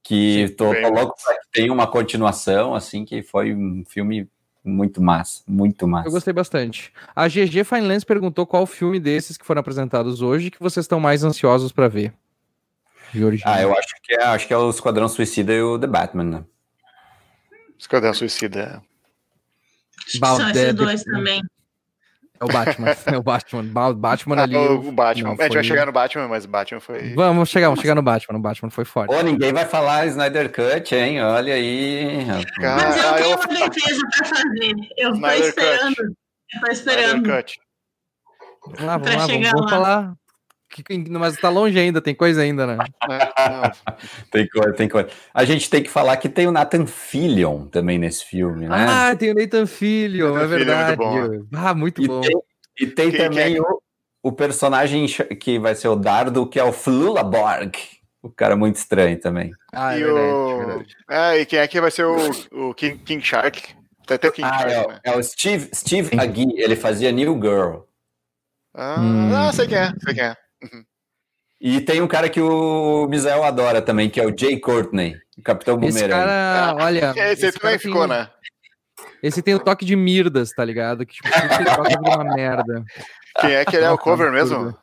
Que Sim, tô, tô louco pra que tenha uma continuação, assim, que foi um filme muito massa, muito massa. Eu gostei bastante. A GG Finelands perguntou qual filme desses que foram apresentados hoje que vocês estão mais ansiosos pra ver. Ah, eu acho que é, acho que é o Esquadrão Suicida e o The Batman, né? Esquadrão Suicida. Acho que são esses dois também. É o Batman. É o Batman. Ba- Batman Ah, ali. o, Batman. não, a gente vai chegar no Batman, mas o Batman foi. Vamos chegar, vamos chegar no Batman. O Batman foi forte. Ô, ninguém vai falar Snyder Cut, hein? Olha aí. Cara, Mas eu ah, tenho eu- uma defesa para fazer. Eu tô Snyder Cut. esperando. Eu tô esperando. Snyder Cut. Vamos lá, vamos pra lá, vamos, chegar vamos lá. falar. Mas tá longe ainda, tem coisa ainda, né? É, não, Tem coisa, tem coisa. A gente tem que falar que tem o Nathan Fillion também nesse filme, né? Ah, tem o Nathan Filho, Nathan é Fillion é verdade. muito ah, muito E bom. tem, e tem Quem- também quem é? o, o personagem que vai ser o Dardo, que é o Flulaborg. O cara muito estranho também. Ah, é e verdade, o... é verdade. É, e quem é que vai ser o, o King, King Shark? Tem até o King Ah, Shark, é, o- né? é o Steve, Steve Agee, ele fazia New Girl. Ah, Hum. ah, sei quem é, sei quem é. E tem um cara que o Misael adora também, que é o Jay Courtney, o Capitão Esse Boomerang. cara, olha. Esse aí esse também cara ficou, tem- né? Esse tem o toque de Mirdas, tá ligado? Que tipo, que ele toca vira uma merda. Quem é que ele é o cover mesmo?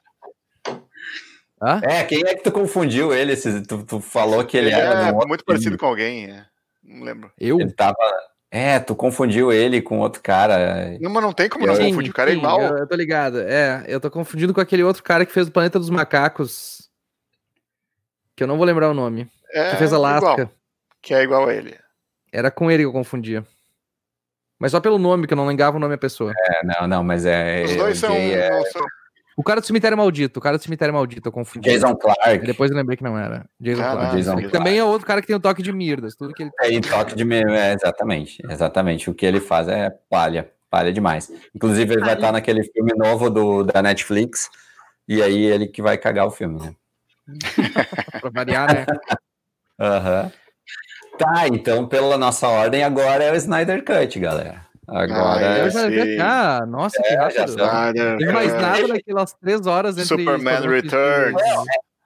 Hã? É, quem é que tu confundiu ele? Esse- Tu, tu falou que ele, Ele era é de muito parecido filme. com alguém, é. não lembro. Eu? Ele tava... É, tu confundiu ele com outro cara. Não, mas não tem como não Sim, confundir, o cara é sim, igual. Eu, eu tô ligado. É, eu tô confundindo com aquele outro cara que fez o Planeta dos Macacos. Que eu não vou lembrar o nome. É, Que fez Alaska. igual, que é igual a ele. Era com ele que eu confundia. Mas só pelo nome, que eu não lembrava o nome da pessoa. É, não, não, mas é... Os dois são, é são- O cara do Cemitério Maldito. O cara do Cemitério Maldito, eu confundi. Jason Clark. Depois eu lembrei que não era. Jason Ah, Clarke. Jason Que Clarke. também é outro cara que tem o toque de Mirdas. Tudo que ele É, e toque de... me- É, exatamente, exatamente. O que ele faz é palha, palha demais. Inclusive, ele vai Palha. estar naquele filme novo do, da Netflix, e aí ele que vai cagar o filme, né? pra variar, né? Aham. Tá, então, pela nossa ordem, agora é o Snyder Cut, galera. Agora Ah, Eu é. já sim. Ah, nossa, que É, já rápido. Não tem mais É. nada daquelas três horas entre Superman Returns.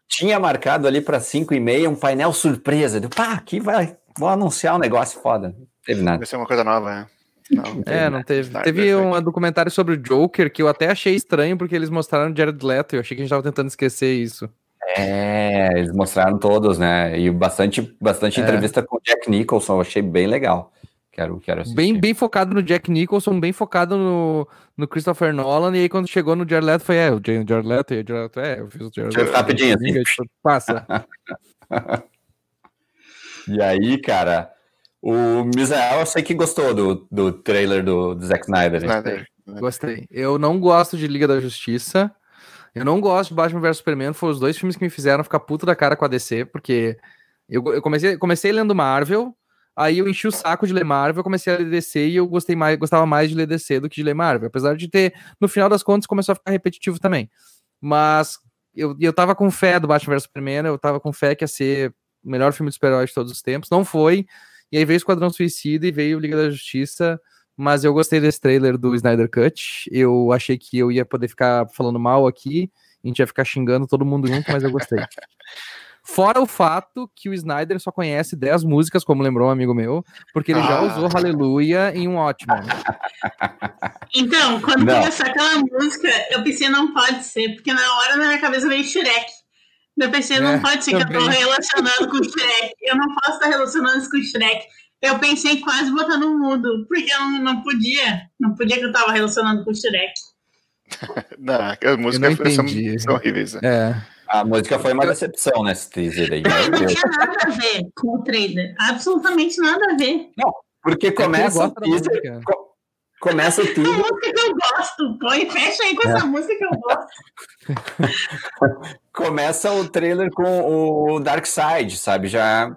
tinha marcado ali para 5 e meia um painel surpresa. Deu, pá, aqui vai, vou anunciar um negócio foda. Não teve nada. Vai ser uma coisa nova, né? Não. É, não teve. Snyder Teve Cut. um documentário sobre o Joker que eu até achei estranho porque eles mostraram Jared Leto. Eu achei que a gente tava tentando esquecer isso. É, eles mostraram todos, né? E bastante, bastante É. entrevista com o Jack Nicholson, eu achei bem legal. Quero, quero assistir. Bem, bem focado no Jack Nicholson, bem focado no, no Christopher Nolan. E aí, quando chegou no Jared Leto, foi: É, o Jared Leto, e o Jared Leto, é, eu fiz o Jared Deixa eu Leto. rapidinho, assim. Tipo, Passa. E aí, cara, o Misael eu sei que gostou do, do trailer do, do Zack Snyder. né? Snyder. Gostei. Eu não gosto de Liga da Justiça. Eu não gosto de Batman vs Superman. Foram os dois filmes que me fizeram ficar puto da cara com a DC, porque eu, eu comecei, comecei lendo Marvel, aí eu enchi o saco de ler Marvel, comecei a ler DC e eu gostei mais, gostava mais de ler DC do que de ler Marvel. Apesar de ter, no final das contas, começou a ficar repetitivo também. Mas eu, eu tava com fé do Batman vs Superman, eu tava com fé que ia ser o melhor filme de super-herói de todos os tempos. Não foi. E aí veio Esquadrão Suicida e veio Liga da Justiça, mas eu gostei desse trailer do Snyder Cut. Eu achei que eu ia poder ficar falando mal aqui, a gente ia ficar xingando todo mundo junto, mas eu gostei. Fora o fato que o Snyder só conhece 10 músicas, como lembrou um amigo meu, porque ele ah. já usou Hallelujah em um ótimo. Então, quando não. começou aquela música, eu pensei, não pode ser, porque na hora na minha cabeça veio Shrek. Eu pensei, não é, pode ser também. que eu tô relacionando com o Shrek. Eu não posso estar relacionando isso com o Shrek. Eu pensei quase botar no mudo, porque eu não, não podia. Não podia que eu tava relacionando com o Shrek. não, as músicas são, são horríveis. Né? É. A música foi uma decepção nesse teaser aí. Não tinha nada a ver com o trailer. Absolutamente nada a ver. Não, porque é começa o teaser. Co começa o teaser. É a música que eu gosto. Põe, fecha aí com é. essa música que eu gosto. começa o trailer com o Dark Side, sabe? Já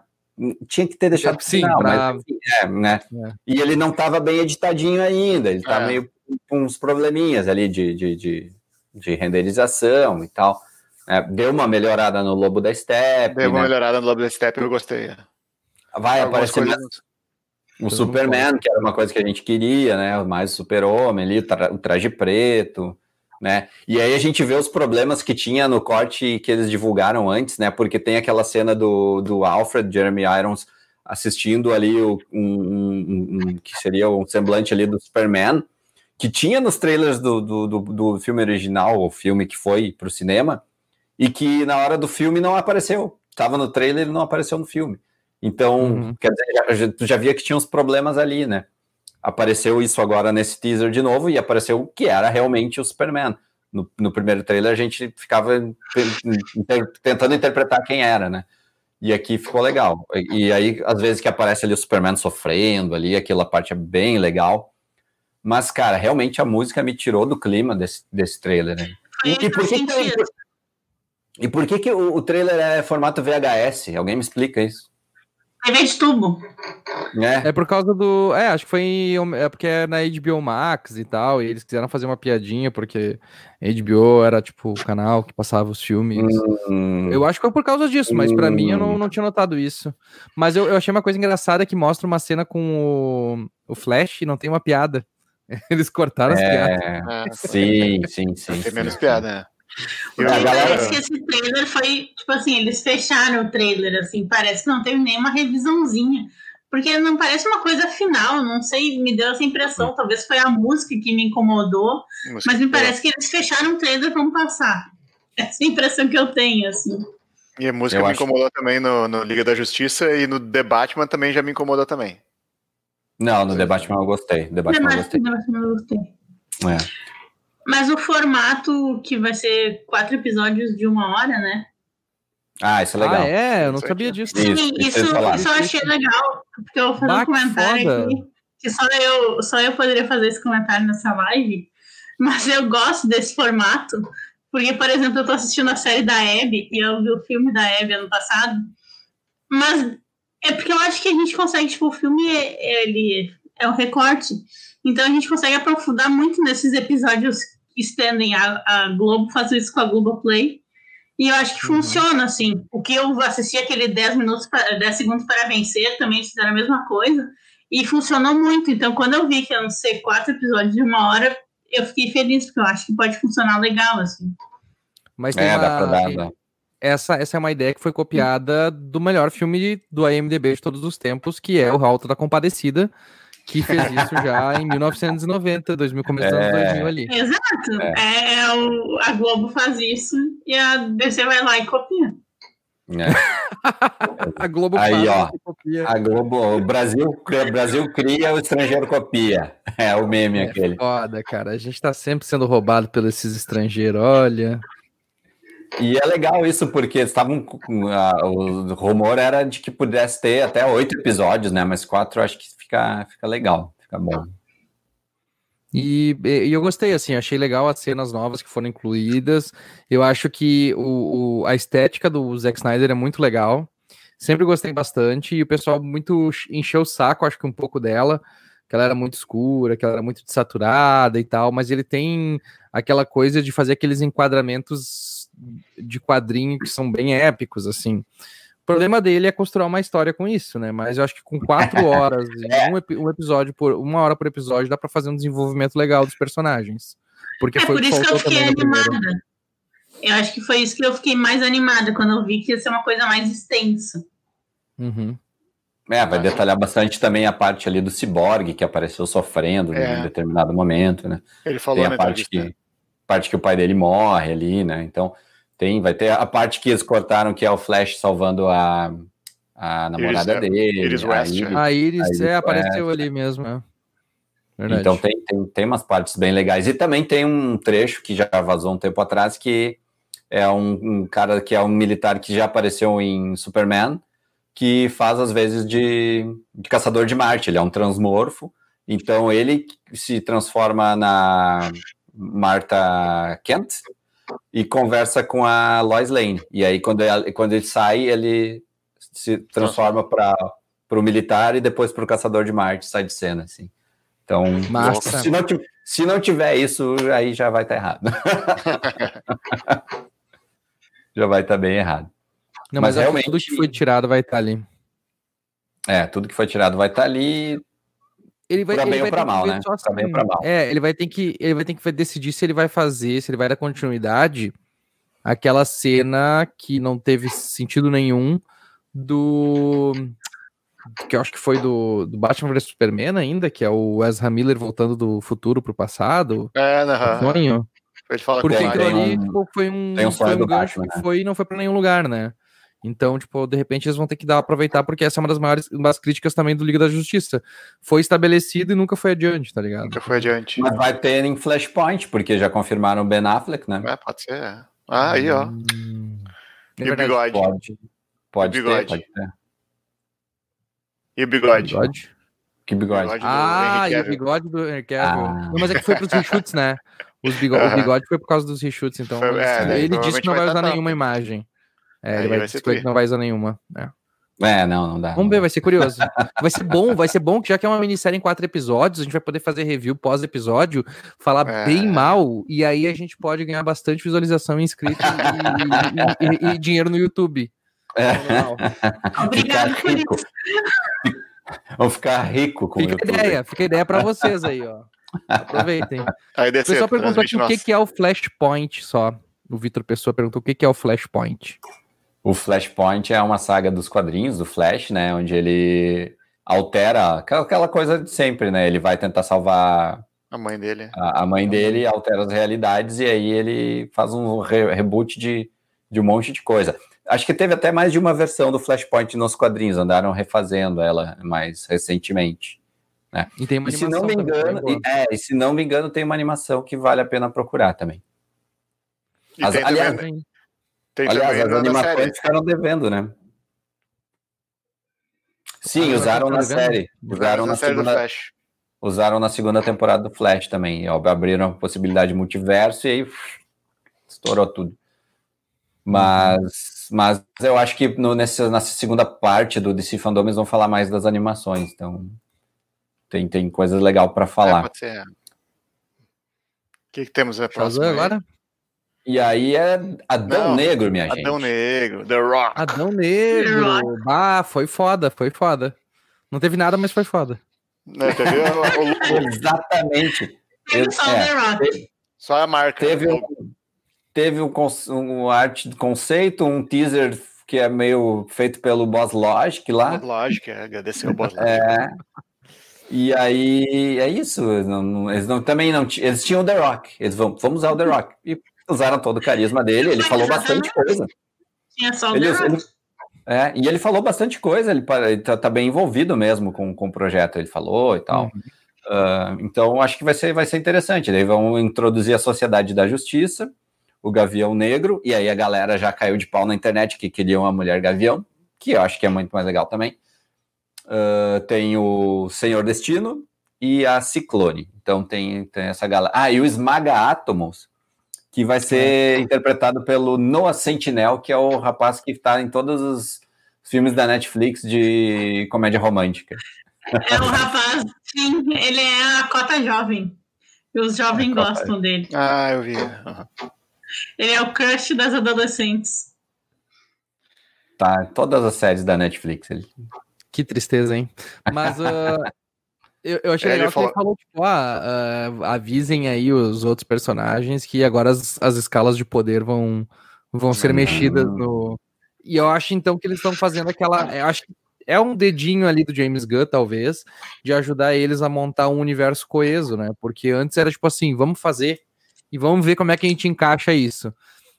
tinha que ter deixado Sim, final, pra... mas é, né? É. E ele não estava bem editadinho ainda, ele tá é. meio com uns probleminhas ali de, de, de, de renderização e tal. É, deu uma melhorada no Lobo da Steppe. Deu uma né? melhorada no Lobo da Steppe, eu gostei. Vai aparecer mais o Superman, que era uma coisa que a gente queria, né? Mais o super-homem ali, o, tra o traje preto, né? E aí a gente vê os problemas que tinha no corte que eles divulgaram antes, né? Porque tem aquela cena do, do Alfred, Jeremy Irons, assistindo ali o, um, um, um, que seria um semblante ali do Superman, que tinha nos trailers do, do, do, do filme original, o filme que foi para o cinema, e que na hora do filme não apareceu. Estava no trailer e não apareceu no filme. Então, uhum. quer dizer, já, tu já via que tinha uns problemas ali, né? Apareceu isso agora nesse teaser de novo e apareceu o que era realmente o Superman. No, no primeiro trailer a gente ficava inter, tentando interpretar quem era, né? E aqui ficou legal. E, e aí, às vezes que aparece ali o Superman sofrendo ali, aquela parte é bem legal. Mas, cara, realmente a música me tirou do clima desse, desse trailer, né? E, e por que, que, e por que, que o, o trailer é formato VHS? Alguém me explica isso? TV de tubo. É. é por causa do. É, acho que foi. É porque é na HBO Max e tal. E eles quiseram fazer uma piadinha, porque HBO era tipo o canal que passava os filmes. Hum. Eu acho que foi por causa disso, mas para mim eu não, não tinha notado isso. Mas eu, eu achei uma coisa engraçada que mostra uma cena com o, o Flash e não tem uma piada. Eles cortaram é, as piadas. Sim, sim, sim. Tem menos piada, né? Eu, galera... Parece que esse trailer foi, tipo assim, eles fecharam o trailer, assim, parece que não teve nenhuma revisãozinha. Porque não parece uma coisa final, não sei, me deu essa impressão. Talvez foi a música que me incomodou, música, mas me parece é. que eles fecharam o trailer e vão passar. Essa é a impressão que eu tenho, assim. E a música eu me incomodou também no, no, Liga da Justiça e no The Batman também já me incomodou também. Não, no The Batman eu gostei. The Batman, eu gostei. The Batman eu gostei. É. Mas o formato que vai ser quatro episódios de uma hora, né? Ah, isso é legal. Ah, é? Eu não sabia disso. Sim, isso, isso, isso eu achei legal. Porque eu vou fazer um comentário foda. aqui. Que só eu, só eu poderia fazer esse comentário nessa live. Mas eu gosto desse formato. Porque, por exemplo, eu tô assistindo a série da Abby e eu vi o filme da Abby ano passado. Mas é porque eu acho que a gente consegue, tipo, o filme ele é um recorte. Então a gente consegue aprofundar muito nesses episódios estendem. A, a Globo faz isso com a Globo Play. E eu acho que uhum. funciona, assim. O que eu assisti aquele 10 minutos, pra, 10 segundos para vencer, também fizeram a mesma coisa. E funcionou muito. Então, quando eu vi que iam ser quatro episódios de uma hora, eu fiquei feliz, porque eu acho que pode funcionar legal, assim. Mas tem é, uma... dá pra dar, dá. Essa, essa é uma ideia que foi copiada do melhor filme do IMDB de todos os tempos, que é o Alto da Compadecida, que fez isso já em 1990, 2000, começo dos anos 2000 ali. Exato. É. é. É, o, a Globo faz isso e a DC vai lá e copia. É. a Globo Aí, ó, copia. A Globo, o Brasil, o Brasil cria, o estrangeiro copia. É o meme é aquele. Foda, cara. A gente tá sempre sendo roubado pelos esses estrangeiros, olha. E é legal isso, porque estavam. o rumor era de que pudesse ter até oito episódios, né? Mas quatro acho que fica, fica legal, fica bom. E, e, eu gostei, assim, achei legal as cenas novas que foram incluídas. Eu acho que o, o, a estética do Zack Snyder é muito legal. Sempre gostei bastante. E o pessoal muito encheu o saco, acho que um pouco dela. Que ela era muito escura, que ela era muito desaturada e tal. Mas ele tem aquela coisa de fazer aqueles enquadramentos de quadrinho que são bem épicos, assim. problema dele é construir uma história com isso, né? Mas eu acho que com quatro horas, um, um, episódio por uma hora por episódio, dá para fazer um desenvolvimento legal dos personagens. Porque é foi por isso que eu fiquei animada. Eu acho que foi isso que eu fiquei mais animada quando eu vi que ia ser uma coisa mais extensa. Uhum. É, vai detalhar bastante também a parte ali do ciborgue que apareceu sofrendo é. em determinado momento, né? Ele falou tem a parte que, parte que o pai dele morre ali, né? Então tem, vai ter a parte que eles cortaram que é o Flash salvando a, a namorada Iris, dele. Iris West, a Iris, a Iris, a Iris é, apareceu ali mesmo, é. Verdade. Então tem, tem, tem umas partes bem legais. E também tem um trecho que já vazou um tempo atrás que é um, um cara que é um militar que já apareceu em Superman, que faz às vezes de, de, caçador de Marte. Ele é um transmorfo, então ele se transforma na Marta Kent e conversa com a Lois Lane. E aí quando ele, quando ele sai, ele se transforma para o militar e depois para o caçador de Marte, sai de cena assim. Então, se não, se não tiver isso, aí já vai estar tá errado. já vai estar tá bem errado. Não, mas, mas realmente tudo que foi tirado vai estar tá ali. É, tudo que foi tirado vai estar tá ali. Ele vai, pra ele bem vai ou pra mal, né? Assim, bem ou pra mal. É, ele vai ter que ele vai ter que decidir se ele vai fazer, se ele vai dar continuidade aquela cena que não teve sentido nenhum do que eu acho que foi do, do Batman vs Superman ainda, que é o Ezra Miller voltando do futuro pro passado. É, né? Sonho. Ele fala Porque que aquilo ali um, tipo, foi um, um foi um gancho Batman, que né? foi e não foi pra nenhum lugar, né? Então, tipo, de repente eles vão ter que dar aproveitar, porque essa é uma das maiores das críticas também do Liga da Justiça. Foi estabelecido e nunca foi adiante, tá ligado? Nunca foi adiante. Mas vai ter em Flashpoint, porque já confirmaram o Ben Affleck, né? É, pode ser. Ah, aí, ó. Hum, é E o verdade. bigode. Pode, pode E o ter, bigode? pode ter. E o bigode. Bigode? Que bigode. Bigode Ah, e o bigode do Henry Cavill. Ah. Não, mas é que foi pros reshoots, né? Os bigo- Aham. O bigode foi por causa dos reshoots, então Foi- é, ele disse que não vai usar nenhuma imagem. É, ele vai vai ser que não vai usar nenhuma. é. É, não, não dá. Vamos ver, vai ser curioso. Vai ser bom, vai ser bom que já que é uma minissérie em quatro episódios, a gente vai poder fazer review pós-episódio, falar É. bem mal, e aí a gente pode ganhar bastante visualização em inscritos e, e- e- e dinheiro no YouTube. É. Legal. Obrigado Ficar por isso. Vamos ficar rico com o Fica a YouTube. ideia, fica a ideia pra vocês aí, ó. Aproveitem. Aí O pessoal perguntou aqui o que é o Flashpoint só. O Vitor Pessoa perguntou o que, que é o Flashpoint. O Flashpoint é uma saga dos quadrinhos do Flash, né? Onde ele altera aquela- coisa de sempre, né? Ele vai tentar salvar A mãe dele. a, a mãe dele, altera as realidades e aí ele faz um re- reboot de, de um monte de coisa. Acho que teve até mais de uma versão do Flashpoint nos quadrinhos, andaram refazendo ela mais recentemente. E tem uma E se não me engano, bem e, é, e se não me engano, tem uma animação que vale a pena procurar também. As- aliás, também, tem Aliás, as animações ficaram devendo, né? Sim, Ah, usaram na série. Usaram na, na série do segunda, Flash. usaram na segunda temporada do Flash também. Ó, Abriram a possibilidade de multiverso e aí uf, estourou tudo. Mas, mas eu acho que no, nessa, nessa segunda parte do DC Fandom eles vão falar mais das animações. Então tem, tem coisa legal para É, falar. pode ser. O que, que temos a próxima? Shazam agora? E aí é Adão Não, Negro, minha gente. Adão Negro, The Rock. Adão Negro. Ah, foi foda, foi foda. Não teve nada, mas foi foda. Né, teve o, o logo, Exatamente. Teve só o É, The Rock. só a marca. Teve o um, teve um, um arte de conceito, um teaser que é meio feito pelo Boss Logic lá. Lógico, é, agradecer o Boss Logic. É. E aí é isso. não- não- eles não, também não eles tinham o The Rock. Eles vão, vamos usar o The Rock. E usaram todo o carisma dele. Ele falou bastante coisa. Tinha só o Ele, é, e ele falou bastante coisa. Ele, ele tá, tá bem envolvido mesmo com, com o projeto. Ele falou e tal. Ah, então acho que vai ser, vai ser interessante. Daí vão introduzir a Sociedade da Justiça, o Gavião Negro, e aí a galera já caiu de pau na internet que queriam a Mulher Gavião, que eu acho que é muito mais legal também. Ah, tem o Senhor Destino e a Ciclone. Então tem, tem essa galera. Ah, e o Esmaga Átomos, que vai ser interpretado pelo Noah Sentinel, que é o rapaz que está em todos os filmes da Netflix de comédia romântica. É o rapaz, sim, ele é a cota jovem. E os jovens É gostam dele. Ah, eu vi. Ele é o crush das adolescentes. tá todas as séries da Netflix. Ele... Que tristeza, hein? Mas uh, eu, eu, achei é, legal ele falou... que ele falou, tipo, ah, uh, avisem aí os outros personagens que agora as, as escalas de poder vão, vão ser mexidas no. E eu acho então que eles estão fazendo aquela. Eu acho que é um dedinho ali do James Gunn, talvez, de ajudar eles a montar um universo coeso, né? Porque antes era tipo assim, vamos fazer e vamos ver como é que a gente encaixa isso.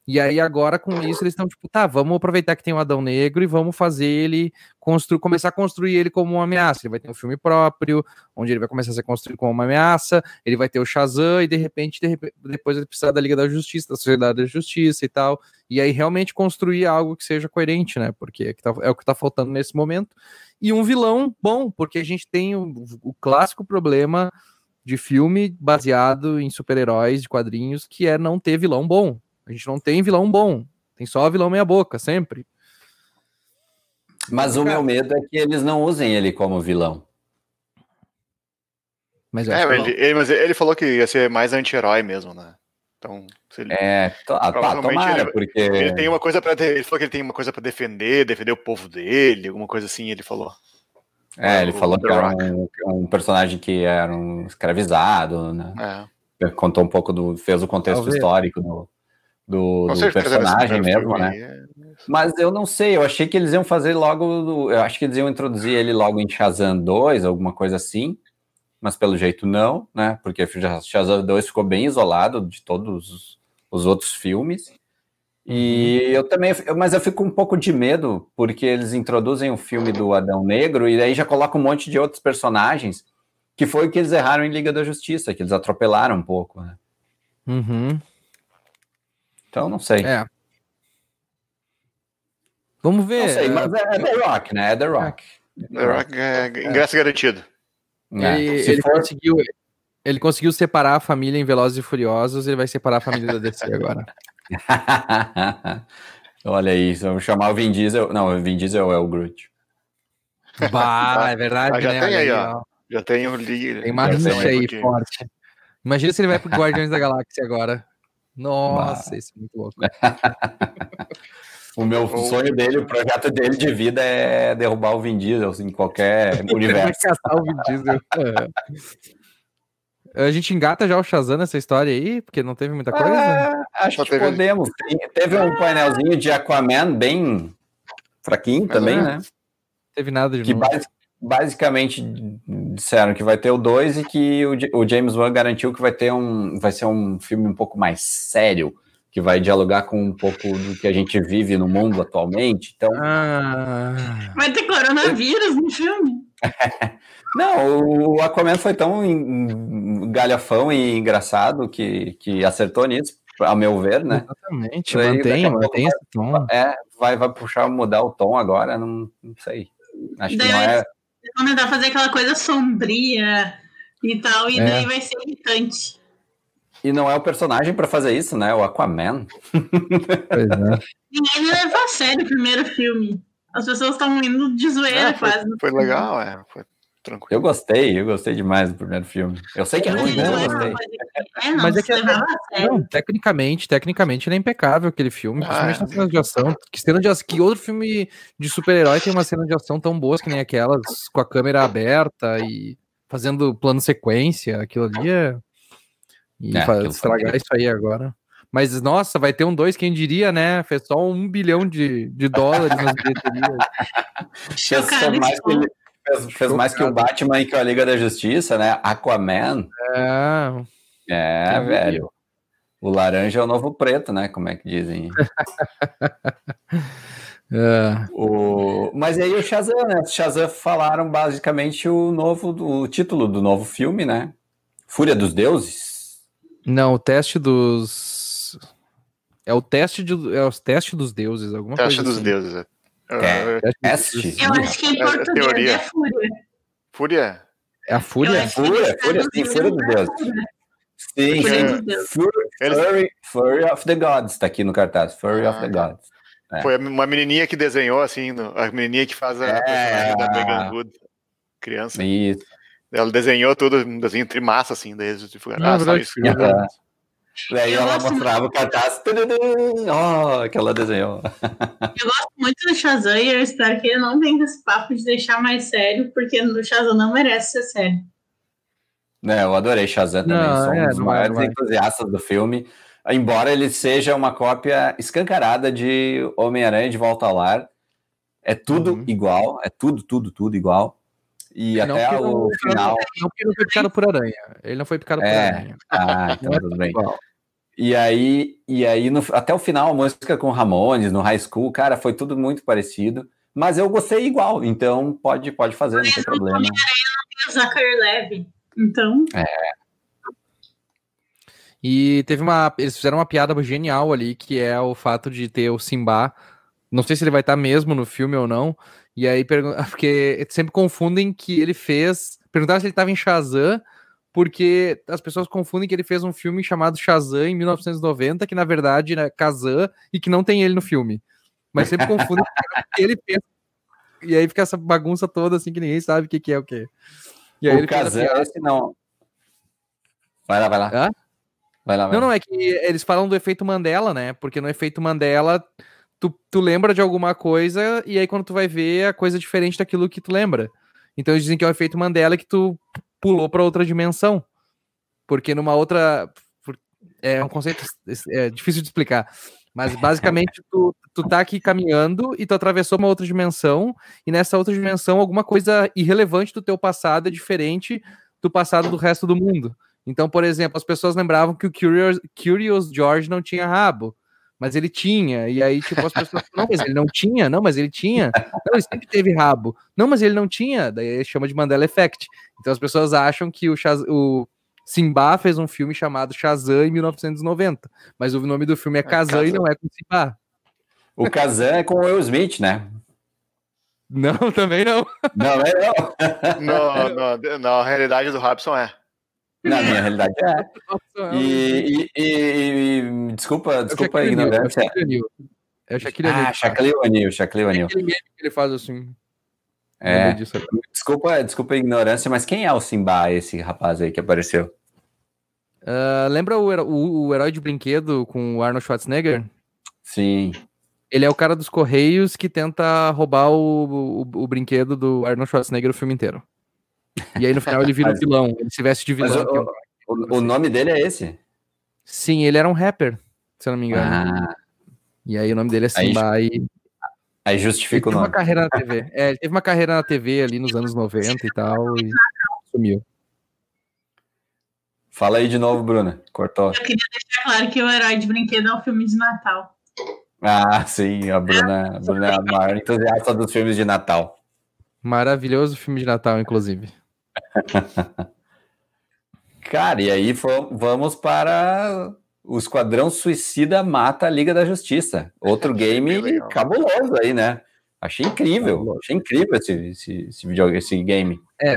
E aí agora com isso eles estão tipo, tá, vamos aproveitar que tem o Adão Negro e vamos fazer ele construir, começar a construir ele como uma ameaça. Ele vai ter um filme próprio, onde ele vai começar a ser construído como uma ameaça, ele vai ter o Shazam e de repente, de repente depois ele precisa da Liga da Justiça, da Sociedade da Justiça e tal. E aí realmente construir algo que seja coerente, né? Porque é, tá, é o que tá faltando nesse momento. E um vilão bom, porque a gente tem o, o clássico problema de filme baseado em super-heróis de quadrinhos, que é não ter vilão bom. A gente não tem vilão bom, tem só vilão meia boca, sempre. Mas o meu medo é que eles não usem ele como vilão. Mas, é, ele, ele, mas ele falou que ia ser mais anti-herói mesmo, né? Então, se ele, é, to, ah, provavelmente tá, tomara, ele, porque ele tem uma coisa para ele falou que ele tem uma coisa para defender, defender o povo dele, alguma coisa assim, ele falou. É, ele falou que era um, um, personagem que era um escravizado, né? É. Contou um pouco do, fez o contexto Talvez. histórico do, do, do personagem mesmo, né? É Mas eu não sei, eu achei que eles iam fazer logo. Eu acho que eles iam introduzir ele logo em Shazam 2, alguma coisa assim. Mas pelo jeito não, né? Porque Shazam 2 ficou bem isolado de todos os outros filmes. E uhum. eu também, mas eu fico um pouco de medo, porque eles introduzem o filme do Adão Negro e aí já colocam um monte de outros personagens, que foi o que eles erraram em Liga da Justiça, que eles atropelaram um pouco, né? Uhum. Então, não sei. É. Vamos ver. Não sei, mas é, é The Rock, né? É The Rock. The Rock é, é ingresso garantido. É. Ele, ele for... conseguiu, ele conseguiu separar a família em Velozes e Furiosos, ele vai separar a família da DC agora. Olha isso, vamos chamar o Vin Diesel. Não, o Vin Diesel é o Groot. Bah, é verdade. Ah, já né? tem aí, ó. Já tem o Tem uma rixa aí forte. Imagina se ele vai pro Guardiões da Galáxia agora. Nossa, bah. isso é muito louco. o meu sonho dele, o projeto dele de vida é derrubar o Vin Diesel assim, em qualquer universo. caçar o Vin Diesel. É. A gente engata já o Shazam nessa história aí, porque não teve muita coisa? É, acho Só que teve... podemos. Teve um painelzinho de Aquaman bem fraquinho Mas também, é. né? Teve nada de que novo. Base, basicamente disseram que vai ter o 2 e que o, o, James Wan garantiu que vai ter um vai ser um filme um pouco mais sério, que vai dialogar com um pouco do que a gente vive no mundo atualmente. Então, ah... vai ter coronavírus no filme. Não, o Aquaman foi tão galhafão e engraçado que, que acertou nisso, a meu ver, né? Exatamente, mantém, mantém esse tom. É, vai, vai puxar, mudar o tom agora, não, não sei. Acho que não é vão tentar fazer aquela coisa sombria e tal, e é. daí vai ser irritante. E não é o personagem para fazer isso, né? O Aquaman. Pois é. Ninguém levou a sério o primeiro filme. As pessoas estão indo de zoeira é, foi, quase. Foi legal, é. Foi tranquilo. Eu gostei, eu gostei demais do primeiro filme. Eu sei que é ruim, mas eu gostei. É, não, mas é que não, tecnicamente, tecnicamente ele é impecável aquele filme, ah, principalmente nas cenas de ação. Que cena de ação, que outro filme de super-herói tem uma cena de ação tão boas que nem aquelas com a câmera aberta e fazendo plano sequência, aquilo ali é e é, estragar isso aí agora. Mas, nossa, vai ter um 2, quem diria, né? Fez só um bilhão de, de dólares nas bilheterias. Chocado, mais que ele, Fez, fez mais que o Batman e que a Liga da Justiça, né? Aquaman. É. É, velho. O laranja é o novo preto, né? Como é que dizem? é. o... Mas aí o Shazam, né? O Shazam falaram basicamente o novo, o título do novo filme, né? Fúria dos Deuses? Não, o teste dos. É o teste, de... é o teste dos deuses, alguma teste coisa. Teste dos assim. deuses, é. É, teste. Eu acho que em é, português é, teoria. é Fúria. Fúria? É a Fúria? Fúria, Fúria, sim, Fúria do Deus. Sim, Furry, Furry of the Gods, tá aqui no cartaz. Furry ah, of the ah, Gods. É. Foi uma menininha que desenhou, assim, a menininha que faz a é, personagem da Megan Good, criança. Isso. Ela desenhou tudo, um desenho trimassa, assim, desde tipo, ah, ah, isso. Daí ela mostrava o cartaz. Ó, oh, que ela desenhou. Eu gosto muito do Shazam e eu espero que ele não venha esse papo de deixar mais sério, porque o Shazam não merece ser sério. É, eu adorei Shazam também. Não, Sou é, um dos maiores é, entusiastas do filme. Embora ele seja uma cópia escancarada de Homem-Aranha de Volta ao Lar. É tudo uhum. igual, é tudo, tudo, tudo igual. E não até o final. Não porque não foi picado por aranha. Ele não foi picado é. por aranha. Ah, então tudo bem. E aí, e aí no, até o final, a música com Ramones, no High School, cara, foi tudo muito parecido. Mas eu gostei igual, então pode, pode fazer, não tem problema. Não tem o Zachary Levy, então. É. E teve uma. Eles fizeram uma piada genial ali, que é o fato de ter o Simba. Não sei se ele vai estar mesmo no filme ou não, e aí, porque sempre confundem que ele fez. Perguntaram se ele estava em Shazam, porque as pessoas confundem que ele fez um filme chamado Shazam em 1990, que na verdade é Kazan e que não tem ele no filme. Mas sempre confundem que ele fez. E aí fica essa bagunça toda, assim, que ninguém sabe o que, que é o que. E aí o Kazan, esse não. Vai lá, vai lá. Hã? Vai lá, vai. Não, não, é que eles falam do efeito Mandela, né? Porque no efeito Mandela tu, tu lembra de alguma coisa e aí quando tu vai ver a coisa é diferente daquilo que tu lembra. Então eles dizem que é o efeito Mandela que tu pulou para outra dimensão. Porque numa outra. É um conceito é difícil de explicar. Mas basicamente tu, tu tá aqui caminhando e tu atravessou uma outra dimensão, e nessa outra dimensão alguma coisa irrelevante do teu passado é diferente do passado do resto do mundo. Então, por exemplo, as pessoas lembravam que o Curious, Curious George não tinha rabo mas ele tinha. E aí, tipo, as pessoas não, mas ele não tinha, não, mas ele tinha. Não, ele sempre teve rabo. Não, mas ele não tinha. Daí chama de Mandela Effect. Então as pessoas acham que o, Shaz o Simba fez um filme chamado Shazam em 1990. Mas o nome do filme é, é Kazan e não é com Simba. O Kazan é com o Will Smith, né? Não, também não. Não, é não. não, não, não, a realidade do Robson é. Na minha realidade é. E, e, e, desculpa, desculpa a ignorância. É o Shaquille O'Neal. Ah, Shaquille O'Neal, Shaquille O'Neal. Que ele faz assim. É. Desculpa, desculpa a ignorância, mas quem é o Simba, esse rapaz aí que apareceu? Uh, lembra o, o, o, herói de brinquedo com o Arnold Schwarzenegger? Sim. Ele é o cara dos Correios que tenta roubar o, o, o brinquedo do Arnold Schwarzenegger o filme inteiro. E aí no final ele vira mas, vilão, ele se veste de vilão. O, o, o, nome dele é esse? Sim, ele era um rapper, se eu não me engano. Ah. E aí o nome dele é Simba. Aí, e... aí justifica o nome. Uma carreira na TV. É, ele teve uma carreira na TV ali nos anos 90 e tal, e sumiu. Fala aí de novo, Bruna. Cortou. Eu queria deixar claro que o Herói de Brinquedo é um filme de Natal. Ah, sim, a Bruna, a Bruna é a maior entusiasta dos filmes de Natal. Maravilhoso filme de Natal, inclusive. Cara, e aí vamos para o Esquadrão Suicida Mata a Liga da Justiça. Outro game cabuloso aí, né? Achei incrível, achei incrível esse, esse, esse, video, esse game. É,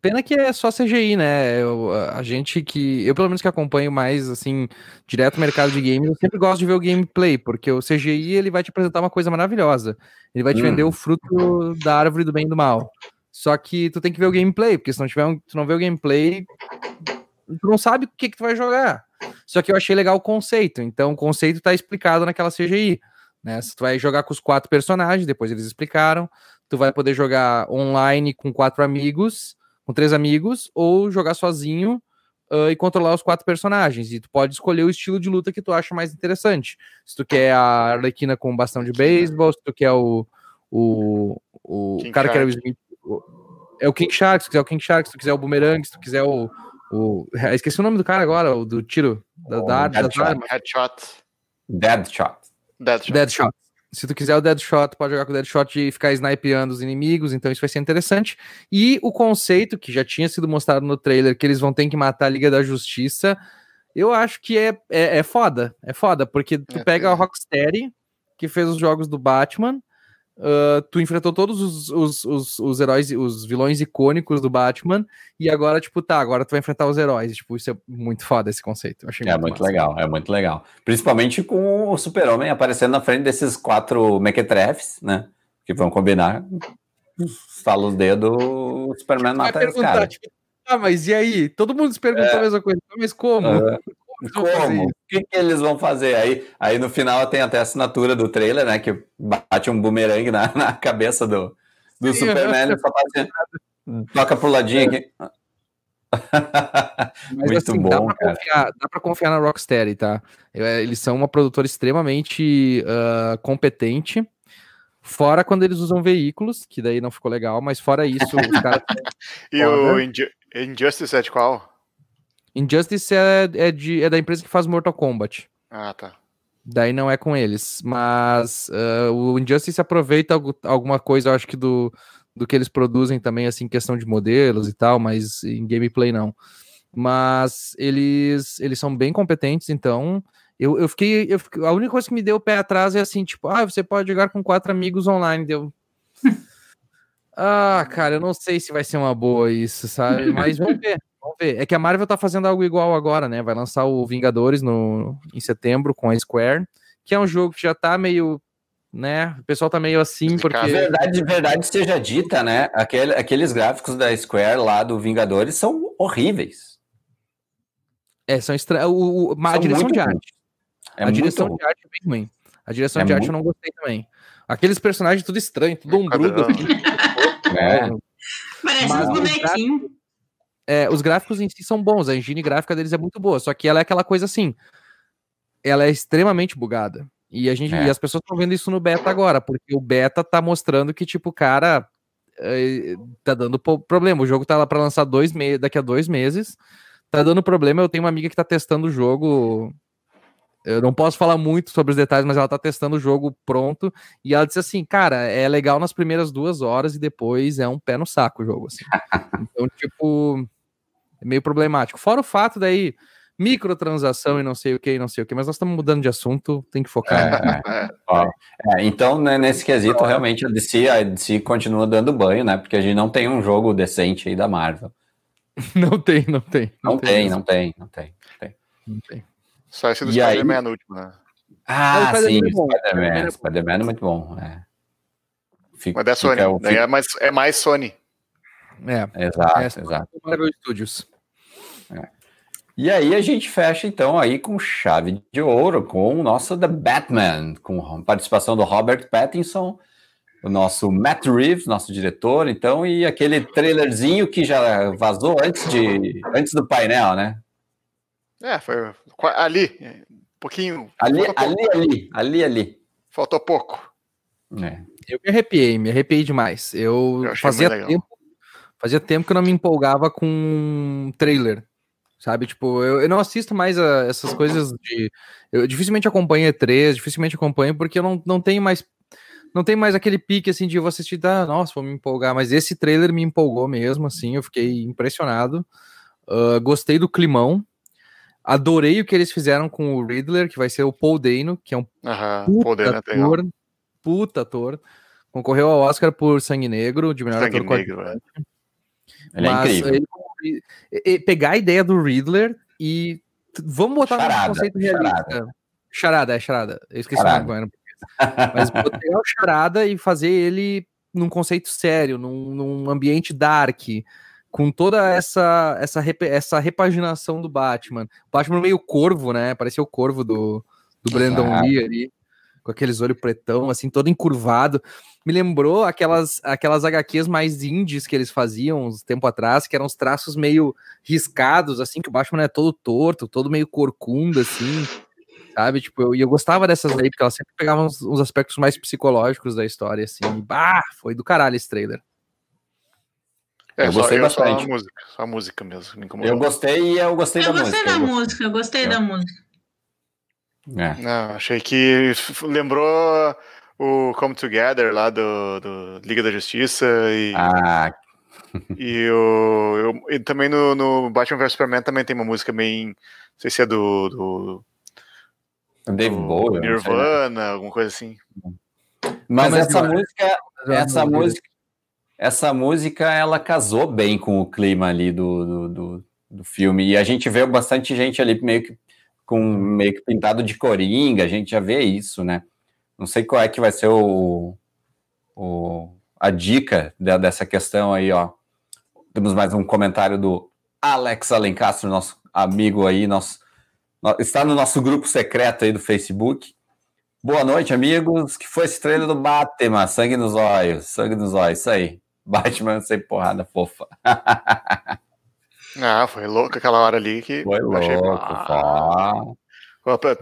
pena que é só CGI, né? Eu, a gente que. Eu, pelo menos, que acompanho mais, assim, direto o mercado de games, eu sempre gosto de ver o gameplay, porque o CGI ele vai te apresentar uma coisa maravilhosa. Ele vai te hum. vender o fruto da árvore do bem e do mal. Só que tu tem que ver o gameplay, porque se não tiver um, tu não vê o gameplay, tu não sabe o que, que tu vai jogar. Só que eu achei legal o conceito. Então, o conceito tá explicado naquela CGI. Né? Se tu vai jogar com os quatro personagens, depois eles explicaram. Tu vai poder jogar online com quatro amigos, com três amigos, ou jogar sozinho uh, e controlar os quatro personagens. E tu pode escolher o estilo de luta que tu acha mais interessante. Se tu quer a Arlequina com bastão de beisebol, se tu quer o, o, o cara Shark. que era o Smith é o King Shark, se tu quiser o King Shark, se tu quiser o Boomerang, se tu quiser o. o esqueci o nome do cara agora, o do tiro, da, oh, da, das armas. Headshot. Deadshot. Deadshot. Deadshot. Se tu quiser o Deadshot, pode jogar com o Deadshot e ficar snipeando os inimigos, então isso vai ser interessante. E o conceito, que já tinha sido mostrado no trailer, que eles vão ter que matar a Liga da Justiça, eu acho que é, é, é foda. É foda, porque tu é, pega a Rocksteady, que fez os jogos do Batman, Uh, tu enfrentou todos os, os, os, os, heróis, os vilões icônicos do Batman, e agora, tipo, tá, agora tu vai enfrentar os heróis. Tipo, isso é muito foda esse conceito. Eu achei é muito, muito legal, é muito legal. Principalmente com o Super-Homem aparecendo na frente desses quatro mequetrefes, né? Que vão combinar. Fala os dedos, o Superman mata os caras. Tipo, ah, mas e aí? Todo mundo se perguntou é. a mesma coisa, mas como? Uh, como? O que, que, eles vão fazer? Aí, aí no final tem até a assinatura do trailer, né? Que bate um bumerangue na, na cabeça do, do Sim, Superman e só faz, toca pro ladinho aqui. Muito assim, bom, dá pra, cara. Confiar, dá pra confiar na Rocksteady, tá? É, eles são uma produtora extremamente uh, competente. Fora quando eles usam veículos, que daí não ficou legal, mas fora isso, os caras. e o Inju Injustice é de qual? Injustice é, é, de, é da empresa que faz Mortal Kombat. Ah, tá. Daí não é com eles. Mas uh, o Injustice aproveita alguma coisa, eu acho que do, do que eles produzem também, assim, questão de modelos e tal, mas em gameplay não. Mas eles, eles são bem competentes, então eu, eu, fiquei, eu fiquei. A única coisa que me deu o pé atrás é assim, tipo, ah, você pode jogar com quatro amigos online. Deu. ah, cara, eu não sei se vai ser uma boa isso, sabe? Mas vamos ver. Vamos ver. É que a Marvel tá fazendo algo igual agora, né? Vai lançar o Vingadores no, em setembro com a Square, que é um jogo que já tá meio né? O pessoal tá meio assim porque. Verdade, verdade seja dita, né? Aquele, aqueles gráficos da Square lá do Vingadores são horríveis. É, são estranhos. A direção de arte. É a direção de arte é bem ruim. A direção é de muito... arte eu não gostei também. Aqueles personagens tudo estranho, tudo ombrudo. Assim, é. Parece uns bonequinhos. É, os gráficos em si são bons, a engine gráfica deles é muito boa, só que ela é aquela coisa assim, ela é extremamente bugada. E a gente é. e as pessoas estão vendo isso no beta agora, porque o beta tá mostrando que, tipo, cara, é, tá dando problema. O jogo tá lá para lançar dois meses, daqui a dois meses. Tá dando problema. Eu tenho uma amiga que tá testando o jogo. Eu não posso falar muito sobre os detalhes, mas ela tá testando o jogo pronto. E ela disse assim, cara, é legal nas primeiras duas horas e depois é um pé no saco o jogo. Assim. Então, tipo, é meio problemático. Fora o fato daí microtransação e não sei o que, e não sei o que, mas nós estamos mudando de assunto, tem que focar. É, é, é, então, né, nesse quesito, realmente a DC, a DC continua dando banho, né? Porque a gente não tem um jogo decente aí da Marvel. Não tem, não tem. Não, não tem, tem não tem, não tem, não tem. Só esse do Spider-Man no último, né? Ah, ah sim, Spider-Man. Spider-Man é muito bom. É. Fica, Mas é Sony, fica, é, mais, é mais Sony. É, exato, é, exato. Marvel Studios. É. E aí a gente fecha então aí com chave de ouro com o nosso The Batman, com a participação do Robert Pattinson, o nosso Matt Reeves, nosso diretor, então, e aquele trailerzinho que já vazou antes de antes do painel, né? É, foi ali, um pouquinho. Ali, ali, ali, ali, ali. Faltou pouco. É. Eu me arrepiei, me arrepiei demais. Eu, eu fazia tempo, fazia tempo que eu não me empolgava com um trailer sabe? Tipo, eu, eu não assisto mais a, essas coisas de. Eu dificilmente acompanho E3, dificilmente acompanho, porque eu não, não tenho mais. Não tem mais aquele pique assim de eu assistir, tá, nossa, vou me empolgar, mas esse trailer me empolgou mesmo, assim, eu fiquei impressionado. Uh, gostei do climão. Adorei o que eles fizeram com o Riddler, que vai ser o Paul Dano, que é um uhum, puta, ator, puta ator. Concorreu ao Oscar por Sangue Negro, de melhor Sangue ator Negro, é. Ele é incrível. Ele pegar a ideia do Riddler e vamos botar charada, no conceito realista. Charada. charada, é charada. Eu esqueci charada. o nome Mas pegar o charada e fazer ele num conceito sério, num, num ambiente dark, com toda essa essa, essa repaginação do Batman. O Batman meio corvo, né? Parecia o corvo do, do Brandon Lee ali, com aqueles olhos pretão, assim, todo encurvado me lembrou aquelas, aquelas HQs mais indies que eles faziam uns tempo atrás, que eram os traços meio riscados, assim, que o Batman é todo torto, todo meio corcunda, assim, sabe? Tipo, eu, eu gostava dessas aí, porque elas sempre pegavam uns, uns aspectos mais psicológicos da história, assim. E, bah, foi do caralho esse trailer. É, eu gostei só, bastante. Só a música, só a música mesmo. eu gostei e eu gostei eu da gostei música. Da eu música. Eu gostei é. da música. É. Não, achei que lembrou o Come Together lá do, do Liga da Justiça e. Ah. E, o, eu, e também no, no Batman vs Superman também tem uma música bem. Não sei se é do. do Dave Bowie. Nirvana, alguma coisa assim. Mas, Mas essa música. Essa música. Essa música ela casou bem com o clima ali do, do, do, do filme. E a gente vê bastante gente ali meio que com meio que pintado de coringa, a gente já vê isso, né? Não sei qual é que vai ser o, o a dica de, dessa questão aí, ó. Temos mais um comentário do Alex Alencastro, nosso amigo aí, nosso está no nosso grupo secreto aí do Facebook. Boa noite, amigos. Que foi esse trailer do Batman? Sangue nos olhos, sangue nos olhos, isso aí. Batman sem porrada fofa. ah, foi louco aquela hora ali que. Foi louco, achei...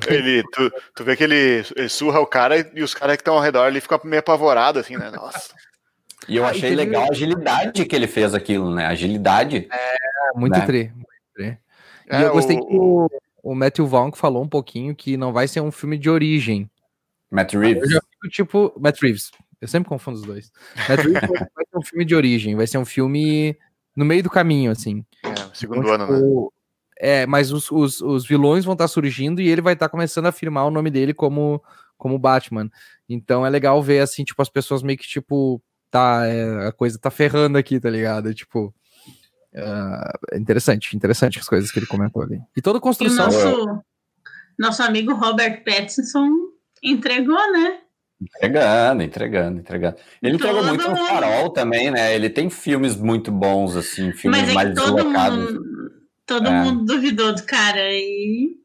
Ele, tu, tu vê que ele, ele surra o cara e, os caras que estão ao redor ali ficam meio apavorados, assim, né? Nossa. E eu achei legal a agilidade que ele fez aquilo, né? Agilidade. É, muito né? tri. Muito tri. E é, eu gostei o... que o, o Matthew Vaughn falou um pouquinho que não vai ser um filme de origem. Matt Reeves. Eu fico, tipo, Matt Reeves. Eu sempre confundo os dois. Matt Reeves vai ser um filme de origem, vai ser um filme no meio do caminho, assim. É, segundo então, ano, tipo, né? É, mas os, os, os, vilões vão estar tá surgindo e ele vai estar tá começando a afirmar o nome dele como, como Batman. Então é legal ver, assim, tipo, as pessoas meio que, tipo, tá, é, a coisa tá ferrando aqui, tá ligado? Tipo, uh, interessante, interessante as coisas que ele comentou ali. E toda construção... E nosso, nosso amigo Robert Pattinson entregou, né? Entregando, entregando, entregando. Ele todo entregou muito no farol também, né? Ele tem filmes muito bons, assim, filmes Mas é mais deslocados. Mundo, todo é. mundo duvidou do cara e.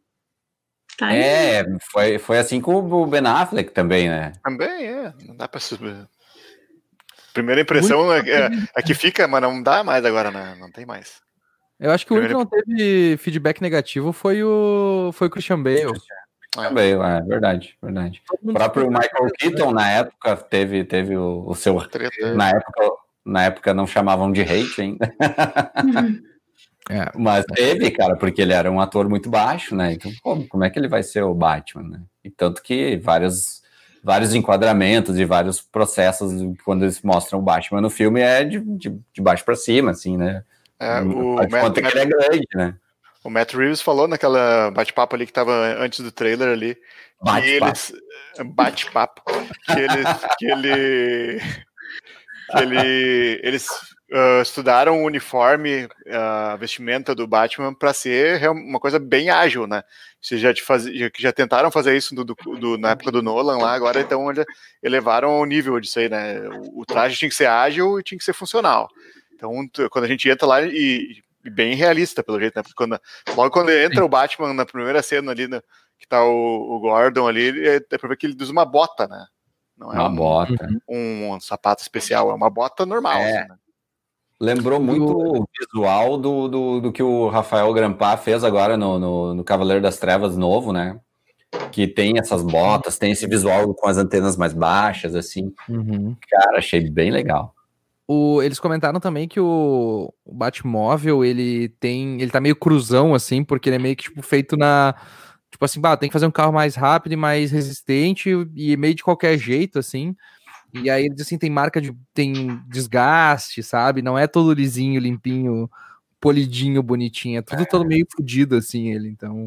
Tá é, foi, foi assim com o Ben Affleck também, né? Também, é. Não dá pra subir. Primeira impressão é, é, é, que fica, mas não dá mais agora, né? Não tem mais. Eu acho que Primeira... o único que não teve feedback negativo foi o, foi o Christian Bale. Também, é verdade, verdade. O próprio Michael Keaton, na época, teve, teve o, o seu. Na época, na época não chamavam de hate ainda. é, Mas teve, cara, porque ele era um ator muito baixo, né? Então, pô, como é que ele vai ser o Batman, né? E tanto que vários, vários enquadramentos e vários processos, quando eles mostram o Batman no filme, é de, de, de baixo para cima, assim, né? É, o Matt, que ele é grande, né? O Matt Reeves falou naquela bate-papo ali que tava antes do trailer ali. Bate-papo. Bate-papo. Que eles. que ele. Que ele, eles uh, estudaram o uniforme, a uh, vestimenta do Batman para ser uma coisa bem ágil, né? Vocês já, faz, já, já tentaram fazer isso do, do, na época do Nolan lá, agora então elevaram o nível disso aí, né? O, o traje tinha que ser ágil e tinha que ser funcional. Então, quando a gente entra lá e bem realista, pelo jeito, né? Porque quando, logo quando entra Sim. o Batman na primeira cena ali, né, que tá o, o Gordon ali, é, é pra ver que ele usa uma bota, né? Não é uma um, bota. Um, um, sapato especial, é uma bota normal. É. Assim, né? Lembrou muito o visual do, do, do, que o Rafael Grampá fez agora no, no, no Cavaleiro das Trevas novo, né? Que tem essas botas, tem esse visual com as antenas mais baixas, assim. Uhum. Cara, achei bem legal. O, eles comentaram também que o, o Batmóvel, ele tem. Ele tá meio cruzão, assim, porque ele é meio que tipo, feito na. Tipo assim, bah, tem que fazer um carro mais rápido e mais resistente, e meio de qualquer jeito, assim. E aí eles assim, tem marca de. tem desgaste, sabe? Não é todo lisinho, limpinho, polidinho, bonitinho. É tudo é. todo meio fodido, assim, ele. Então.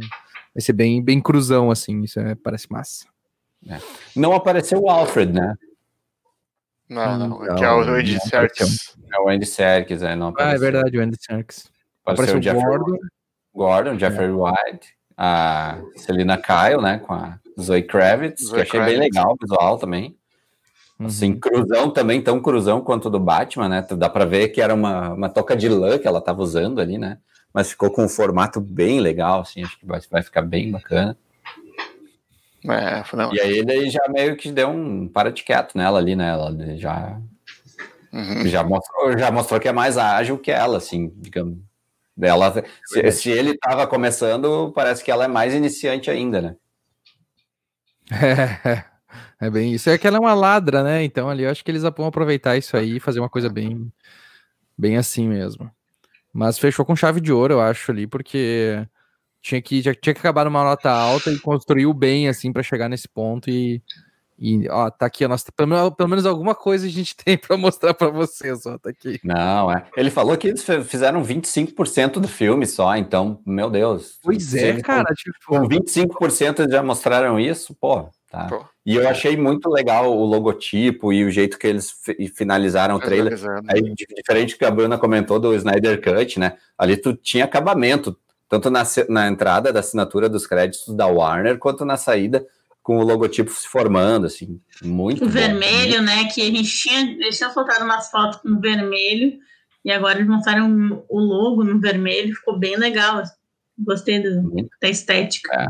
Vai ser bem, bem cruzão, assim. Isso é, parece massa. É. Não apareceu o Alfred, né? Não, não, não que é o Andy Serkis. É o Andy Serkis, é, não apareceu. Ah, é verdade, o Andy Serkis. Apareceu, o Jeffrey Gordon. Gordon, Jeffrey é. White, a Selina Kyle, né, com a Zoe Kravitz, Zoe que achei Kravitz. bem legal o visual também. Uhum. Assim, cruzão também, tão cruzão quanto do Batman, né? Dá pra ver que era uma, uma toca de lã que ela tava usando ali, né? Mas ficou com um formato bem legal, assim, acho que vai, vai ficar bem bacana. É, não. E aí ele já meio que deu um para de quieto nela ali, né? Ela já, uhum. já, mostrou, já mostrou que é mais ágil que ela, assim, digamos. Ela, se, se ele estava começando, parece que ela é mais iniciante ainda, né? É, é bem isso. É que ela é uma ladra, né? Então ali eu acho que eles vão aproveitar isso aí e fazer uma coisa bem, bem assim mesmo. Mas fechou com chave de ouro, eu acho, ali, porque tinha que, já tinha que acabar numa nota alta e construiu bem, assim, para chegar nesse ponto e, e, ó, tá aqui a nossa, pelo, pelo menos alguma coisa a gente tem para mostrar para vocês, ó, tá aqui. Não, é. Ele falou que eles fizeram 25% do filme só, então, meu Deus. Pois é, cara, com, tipo... Com 25% eles já mostraram isso, pô, tá. Pô. E eu achei muito legal o logotipo e o jeito que eles finalizaram o trailer. Aí, diferente do que a Bruna comentou do Snyder Cut, né? Ali tu tinha acabamento, tanto na, na entrada da assinatura dos créditos da Warner, quanto na saída com o logotipo se formando, assim, muito O bom, vermelho, né, que a gente tinha, eles tinham soltado umas fotos com vermelho, e agora eles mostraram o logo no vermelho, ficou bem legal, Gostei do, da estética. É.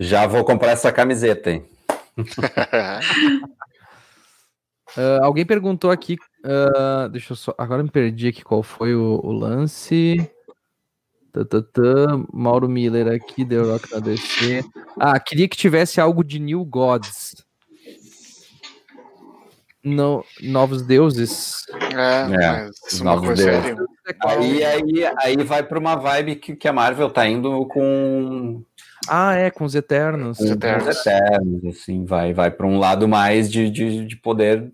Já vou comprar essa camiseta, hein? uh, alguém perguntou aqui. Uh, deixa eu só. Agora me perdi aqui qual foi o, o lance. Mauro Miller aqui, The Rock na DC. Ah, queria que tivesse algo de New Gods. No, novos deuses. É, é novos deuses. Aí, aí, aí vai para uma vibe que, que a Marvel tá indo com. Ah, é, com os Eternos. Com os Eternos, eternos assim, vai, vai para um lado mais de, de, de poder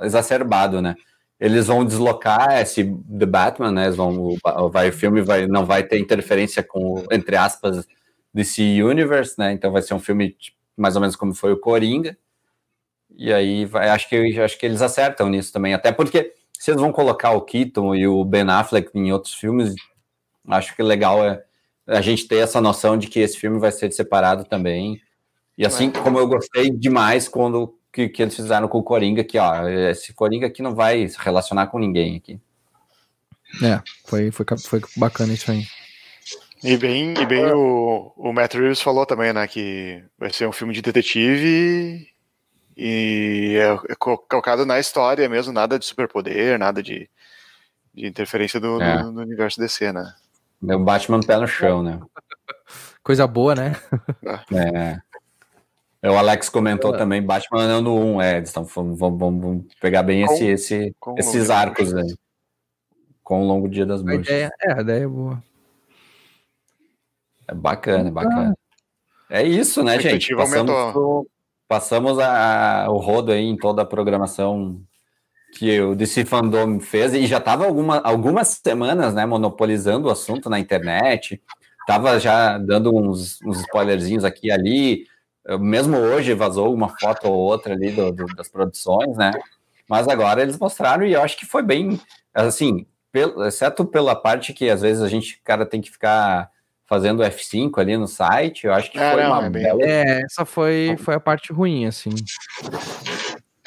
exacerbado, né? Eles vão deslocar esse The Batman, né? Eles vão, vai, o filme vai, não vai ter interferência com, entre aspas, DC Universe, né? Então vai ser um filme mais ou menos como foi o Coringa. E aí vai, acho que acho que eles acertam nisso também, até porque se eles vão colocar o Keaton e o Ben Affleck em outros filmes, acho que legal é a gente ter essa noção de que esse filme vai ser separado também. E assim como eu gostei demais quando que, que eles fizeram com o Coringa, que ó, esse Coringa aqui não vai se relacionar com ninguém aqui. É, foi, foi, foi bacana isso aí. E bem, e bem o, o Matt Reeves falou também, né, que vai ser um filme de detetive e é, é colocado na história mesmo, nada de superpoder, nada de, de interferência do, é. no, no, universo DC, né? É o Batman pé no chão, né? Coisa boa, né? É. É, o Alex comentou é. também Batman ano 1, é, então vamos, vamos, vamos pegar bem com, esse, esse, esses arcos aí. Com o longo dia das bruxas. é, a ideia é boa. É bacana, é bacana. É isso, né, gente? Passamos, o, passamos a, o rodo aí em toda a programação que o DC Fandom fez e já estava alguma, algumas semanas, né, monopolizando o assunto na internet. Tava já dando uns, uns spoilerzinhos aqui e ali, mesmo hoje vazou uma foto ou outra ali do, do, das produções, né? Mas agora eles mostraram e eu acho que foi bem, assim, pelo, exceto pela parte que às vezes a gente, cara, tem que ficar fazendo F5 ali no site, eu acho que é, foi não, uma é, bela... é, essa foi, foi a parte ruim, assim.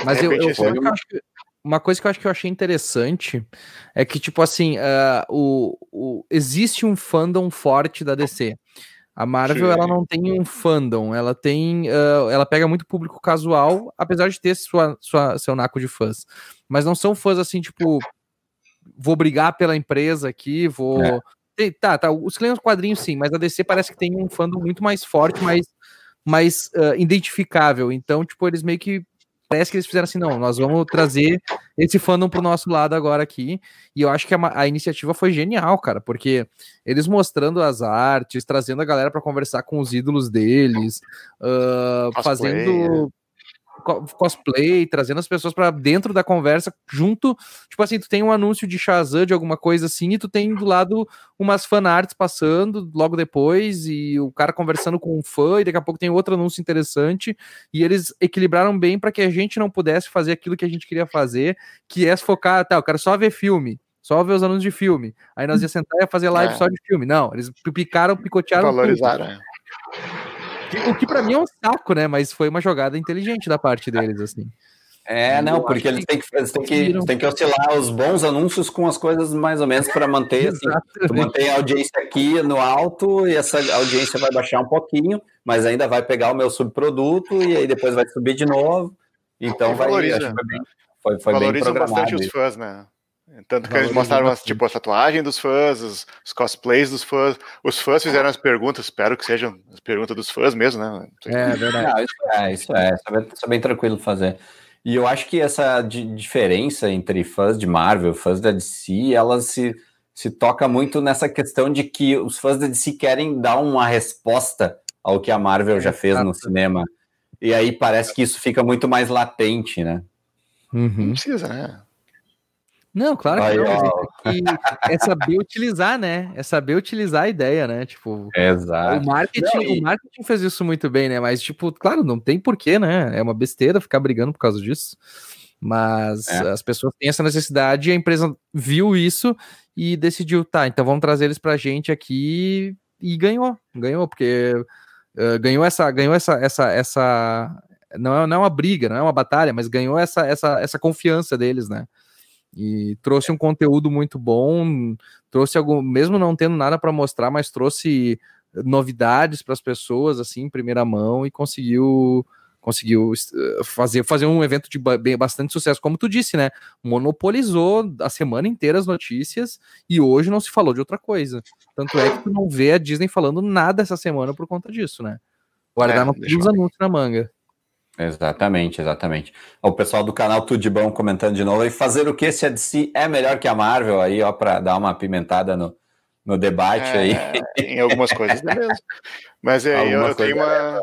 Mas eu, eu, eu, eu acho que uma coisa que eu acho que eu achei interessante é que, tipo assim, uh, o, o, existe um fandom forte da DC. A Marvel ela não tem um fandom, ela tem, uh, ela pega muito público casual, apesar de ter sua, sua, seu naco de fãs. Mas não são fãs assim, tipo, vou brigar pela empresa aqui, vou. É. Tá, tá, os clientes quadrinhos sim, mas a DC parece que tem um fandom muito mais forte, mais, mais uh, identificável. Então, tipo, eles meio que parece que eles fizeram assim, não, nós vamos trazer esse fandom pro nosso lado agora aqui. E eu acho que a, a iniciativa foi genial, cara, porque eles mostrando as artes, trazendo a galera para conversar com os ídolos deles, uh, fazendo cosplay, trazendo as pessoas para dentro da conversa, junto, tipo assim, tu tem um anúncio de Shazam, de alguma coisa assim, e tu tem do lado umas fanarts passando logo depois, e o cara conversando com um fã, e daqui a pouco tem outro anúncio interessante, e eles equilibraram bem para que a gente não pudesse fazer aquilo que a gente queria fazer, que é focar, tá, eu quero só ver filme, só ver os anúncios de filme. Aí nós ia sentar e ia fazer live é. só de filme. Não, eles picaram, picotearam. Valorizaram. Tudo. O que para mim é um saco, né? Mas foi uma jogada inteligente da parte deles, assim. É, não, porque eles têm que, eles têm que, têm que oscilar os bons anúncios com as coisas mais ou menos para manter, assim, tu mantém a audiência aqui no alto e essa audiência vai baixar um pouquinho, mas ainda vai pegar o meu subproduto e aí depois vai subir de novo. Então vai, valoriza, acho que foi bem, foi, foi bem bastante os fãs, né? Tanto que eles mostraram tipo, a tatuagem dos fãs, os, os, cosplays dos fãs. Os fãs fizeram as perguntas, espero que sejam as perguntas dos fãs mesmo, né? É verdade. Não, isso é, isso é, isso é, bem, isso é bem tranquilo fazer. E eu acho que essa diferença entre fãs de Marvel, fãs da DC, elas se, se toca muito nessa questão de que os fãs da DC querem dar uma resposta ao que a Marvel já fez no cinema. E aí parece que isso fica muito mais latente, né? Uhum. Não precisa, né? Não, claro que Aí, não. É, saber utilizar, né? É saber utilizar a ideia, né? Tipo, Exato. O marketing, não, e... o marketing fez isso muito bem, né? Mas, tipo, claro, não tem porquê, né? É uma besteira ficar brigando por causa disso. Mas é. as pessoas têm essa necessidade e a empresa viu isso e decidiu, tá, então vamos trazer eles pra gente aqui e ganhou. Ganhou, porque uh, ganhou essa, ganhou essa, essa, essa. Não é, não é uma briga, não é uma batalha, mas ganhou essa, essa, essa confiança deles, né? E trouxe um conteúdo muito bom, trouxe algum, mesmo não tendo nada para mostrar, mas trouxe novidades para as pessoas assim, em primeira mão e conseguiu conseguiu eh, fazer, fazer um evento de bastante sucesso, como tu disse, né? Monopolizou a semana inteira as notícias e hoje não se falou de outra coisa. Tanto é que tu não vê a Disney falando nada essa semana por conta disso, né? Guardaram é, os anúncios na manga. Exatamente, exatamente. O pessoal do canal Tudo de Bom comentando de novo. E fazer o que se a DC é melhor que a Marvel aí, ó, para dar uma pimentada no, no debate é, aí. Em algumas coisas, beleza. Mas é, eu, eu tenho uma.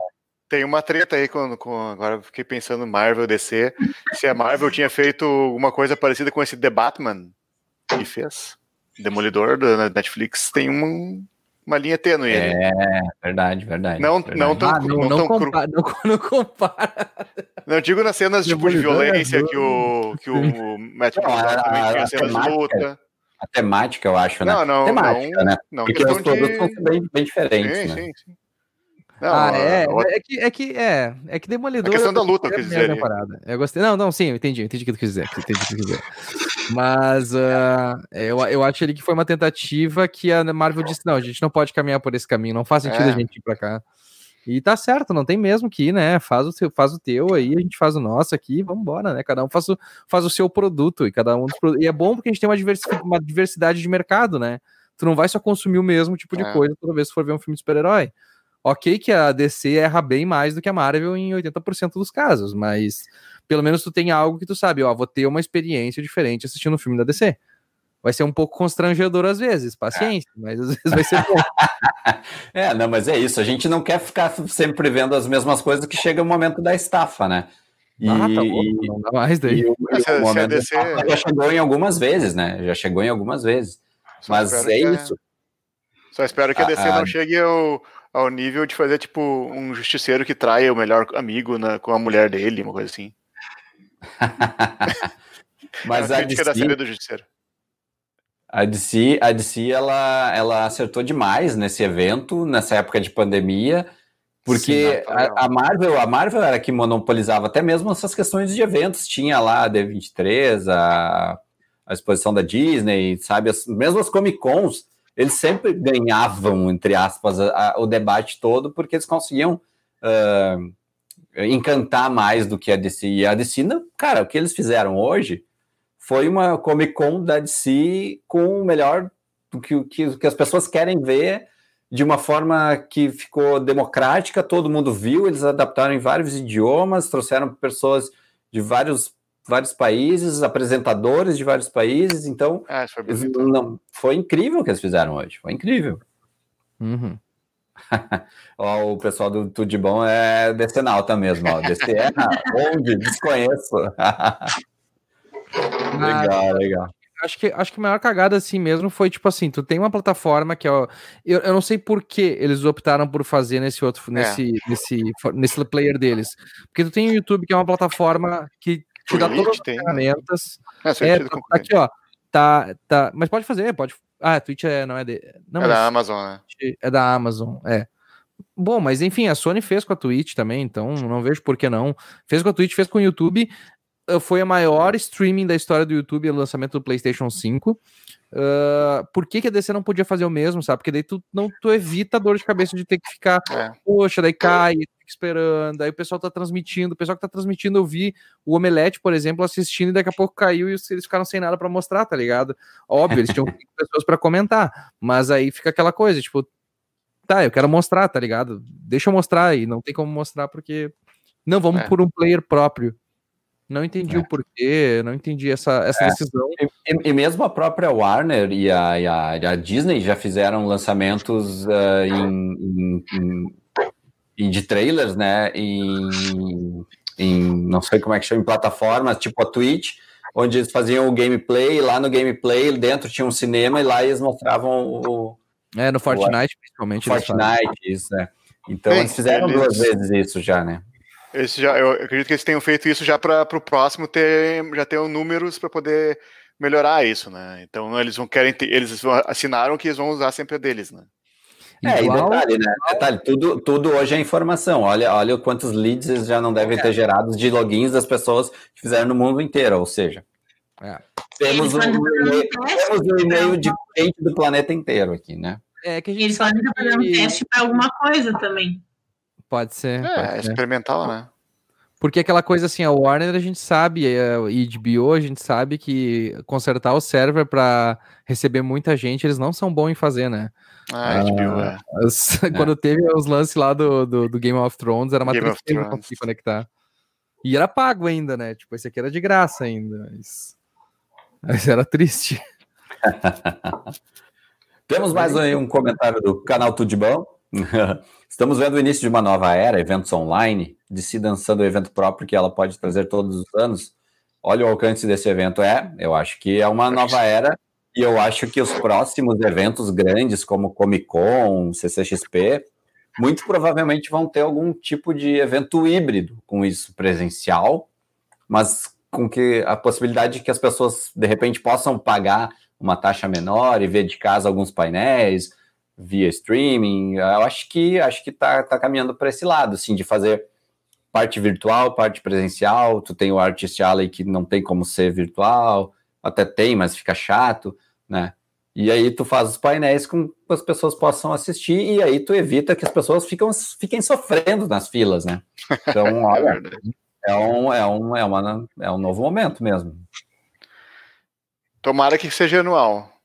Tem uma treta aí com, com. Agora fiquei pensando Marvel DC. Se a Marvel tinha feito alguma coisa parecida com esse The Batman que fez. Demolidor da Netflix tem um, uma linha tênue. É, verdade, verdade. Não, verdade. não tão, ah, não, não, não, compara, não, não, compara. Não digo nas cenas tipo, de violência que o, que o Matt Murdock também tinha cenas de luta. A temática, eu acho, né? Não, não, temática, não, né? não Porque os produtos de... são bem, bem diferentes, sim, né? Sim, sim. Não, ah, é, é que é que é, é que Demolidor. A questão da luta, quer dizer. Temporada. Eu gostei. Não, não, sim, eu entendi, eu entendi o que tu quis dizer, entendi o que tu quis dizer. Mas uh, eu, eu acho ali que foi uma tentativa que a Marvel disse: não, a gente não pode caminhar por esse caminho, não faz sentido é. a gente ir pra cá. E tá certo, não tem mesmo que ir, né? Faz o, seu, faz o teu aí, a gente faz o nosso aqui, vamos embora, né? Cada um faz o, faz o seu produto e cada um dos E é bom porque a gente tem uma diversidade, uma diversidade de mercado, né? Tu não vai só consumir o mesmo tipo de é. coisa toda vez que for ver um filme de super-herói. Ok que a DC erra bem mais do que a Marvel em 80% dos casos, mas pelo menos tu tem algo que tu sabe, ó, vou ter uma experiência diferente assistindo um filme da DC. Vai ser um pouco constrangedor às vezes, paciência, é. mas às vezes vai ser bom. é, não, mas é isso, a gente não quer ficar sempre vendo as mesmas coisas que chega o momento da estafa, né? E, ah, tá bom, não dá mais daí. E, o, e o momento DC... já chegou em algumas vezes, né? Já chegou em algumas vezes. Só mas é isso. Só espero que a DC a, não chegue ao, ao nível de fazer, tipo, um justiceiro que trai o melhor amigo na, com a mulher dele, uma coisa assim. Mas é a, a DC, da série do justiceiro. A DC, a DC ela, ela acertou demais nesse evento, nessa época de pandemia, porque Sim, a, a, Marvel, a Marvel era que monopolizava até mesmo essas questões de eventos. Tinha lá a D23, a, a exposição da Disney, sabe? As, mesmo as Comic Cons, eles sempre ganhavam, entre aspas, a, o debate todo, porque eles conseguiam uh, encantar mais do que a DC. E a DC, não, cara, o que eles fizeram hoje foi uma Comic Con da DC com o melhor do que, que, que as pessoas querem ver de uma forma que ficou democrática, todo mundo viu, eles adaptaram em vários idiomas, trouxeram pessoas de vários vários países, apresentadores de vários países, então é, foi, não, foi incrível o que eles fizeram hoje, foi incrível. Uhum. ó, o pessoal do Tudo de Bom é decenalta mesmo, ó. DC é onde? Desconheço. legal, legal. Acho que, acho que a maior cagada assim mesmo foi tipo assim: tu tem uma plataforma que é. Eu, eu não sei por que eles optaram por fazer nesse outro, é. nesse, nesse, nesse player deles. Porque tu tem o YouTube, que é uma plataforma que te dá todas as tem. ferramentas. É, é, tá aqui, ó. Tá, tá. Mas pode fazer, pode. Ah, a Twitch é, não é de. Não, é da Amazon, né? É da Amazon, é. Bom, mas enfim, a Sony fez com a Twitch também, então não vejo por que não. Fez com a Twitch, fez com o YouTube. Ah, foi a maior streaming da história do YouTube, o lançamento do PlayStation 5. Uh, por que, que a DC não podia fazer o mesmo, sabe? Porque daí tu, não, tu evita a dor de cabeça de ter que ficar, é. poxa, daí cai, esperando, aí o pessoal tá transmitindo, o pessoal que tá transmitindo, eu vi o Omelete, por exemplo, assistindo e daqui a pouco caiu e eles ficaram sem nada para mostrar, tá ligado? Óbvio, eles tinham pessoas para comentar, mas aí fica aquela coisa, tipo, tá, eu quero mostrar, tá ligado? Deixa eu mostrar e não tem como mostrar porque não, vamos é. por um player próprio. Não entendi é. o porquê, não entendi essa, essa é. decisão. E, e, mesmo a própria Warner e a, e a, a Disney já fizeram lançamentos uh, em, em, em, em, de trailers, né? Em, em, não sei como é que chama, em plataformas, tipo a Twitch, onde eles faziam o gameplay, lá no gameplay, dentro tinha um cinema e lá eles mostravam o. É, no Fortnite, o, principalmente. Fortnite, isso, né? Então eles fizeram eles... duas vezes isso já, né? Esse já, eu acredito que eles tenham feito isso já para o próximo ter já ter números para poder melhorar isso, né? Então eles vão querem ter, eles assinaram que eles vão usar sempre a deles, né? É, Igual, e detalhe, né? Detalhe, tudo, tudo hoje é informação. Olha, olha quantos leads eles já não devem ter é. gerados de logins das pessoas que fizeram no mundo inteiro, ou seja. É. Temos um, e-mail, temos um e-mail de gente do planeta inteiro aqui, né? É que a gente Eles podem estar fazendo um teste para alguma coisa também. Pode ser. É, pode é ser. experimental, né? Porque aquela coisa assim, a Warner a gente sabe, a HBO a gente sabe que consertar o server para receber muita gente, eles não são bons em fazer, né? Ah, HBO, é. As, é. Quando teve os lances lá do, do, do, Game of Thrones, era uma tristeza conseguir conectar. E era pago ainda, né? Tipo, esse aqui era de graça ainda. Mas, mas era triste. Temos mais aí um comentário do canal Tudo de Bom. Estamos vendo o início de uma nova era, eventos online, de se dançando o evento próprio que ela pode trazer todos os anos. Olha o alcance desse evento. É, eu acho que é uma nova era e eu acho que os próximos eventos grandes, como Comic Con, CCXP, muito provavelmente vão ter algum tipo de evento híbrido com isso presencial, mas com que a possibilidade de que as pessoas de repente possam pagar uma taxa menor e ver de casa alguns painéis, via streaming. Eu acho que acho que tá, tá caminhando para esse lado, assim, de fazer parte virtual, parte presencial. Tu tem o Artist Alley que não tem como ser virtual, até tem, mas fica chato, né? E aí tu faz os painéis com que as pessoas possam assistir e aí tu evita que as pessoas ficam, fiquem sofrendo nas filas, né? Então, é olha, é um, é um, é uma, é um novo momento mesmo. Tomara que seja anual.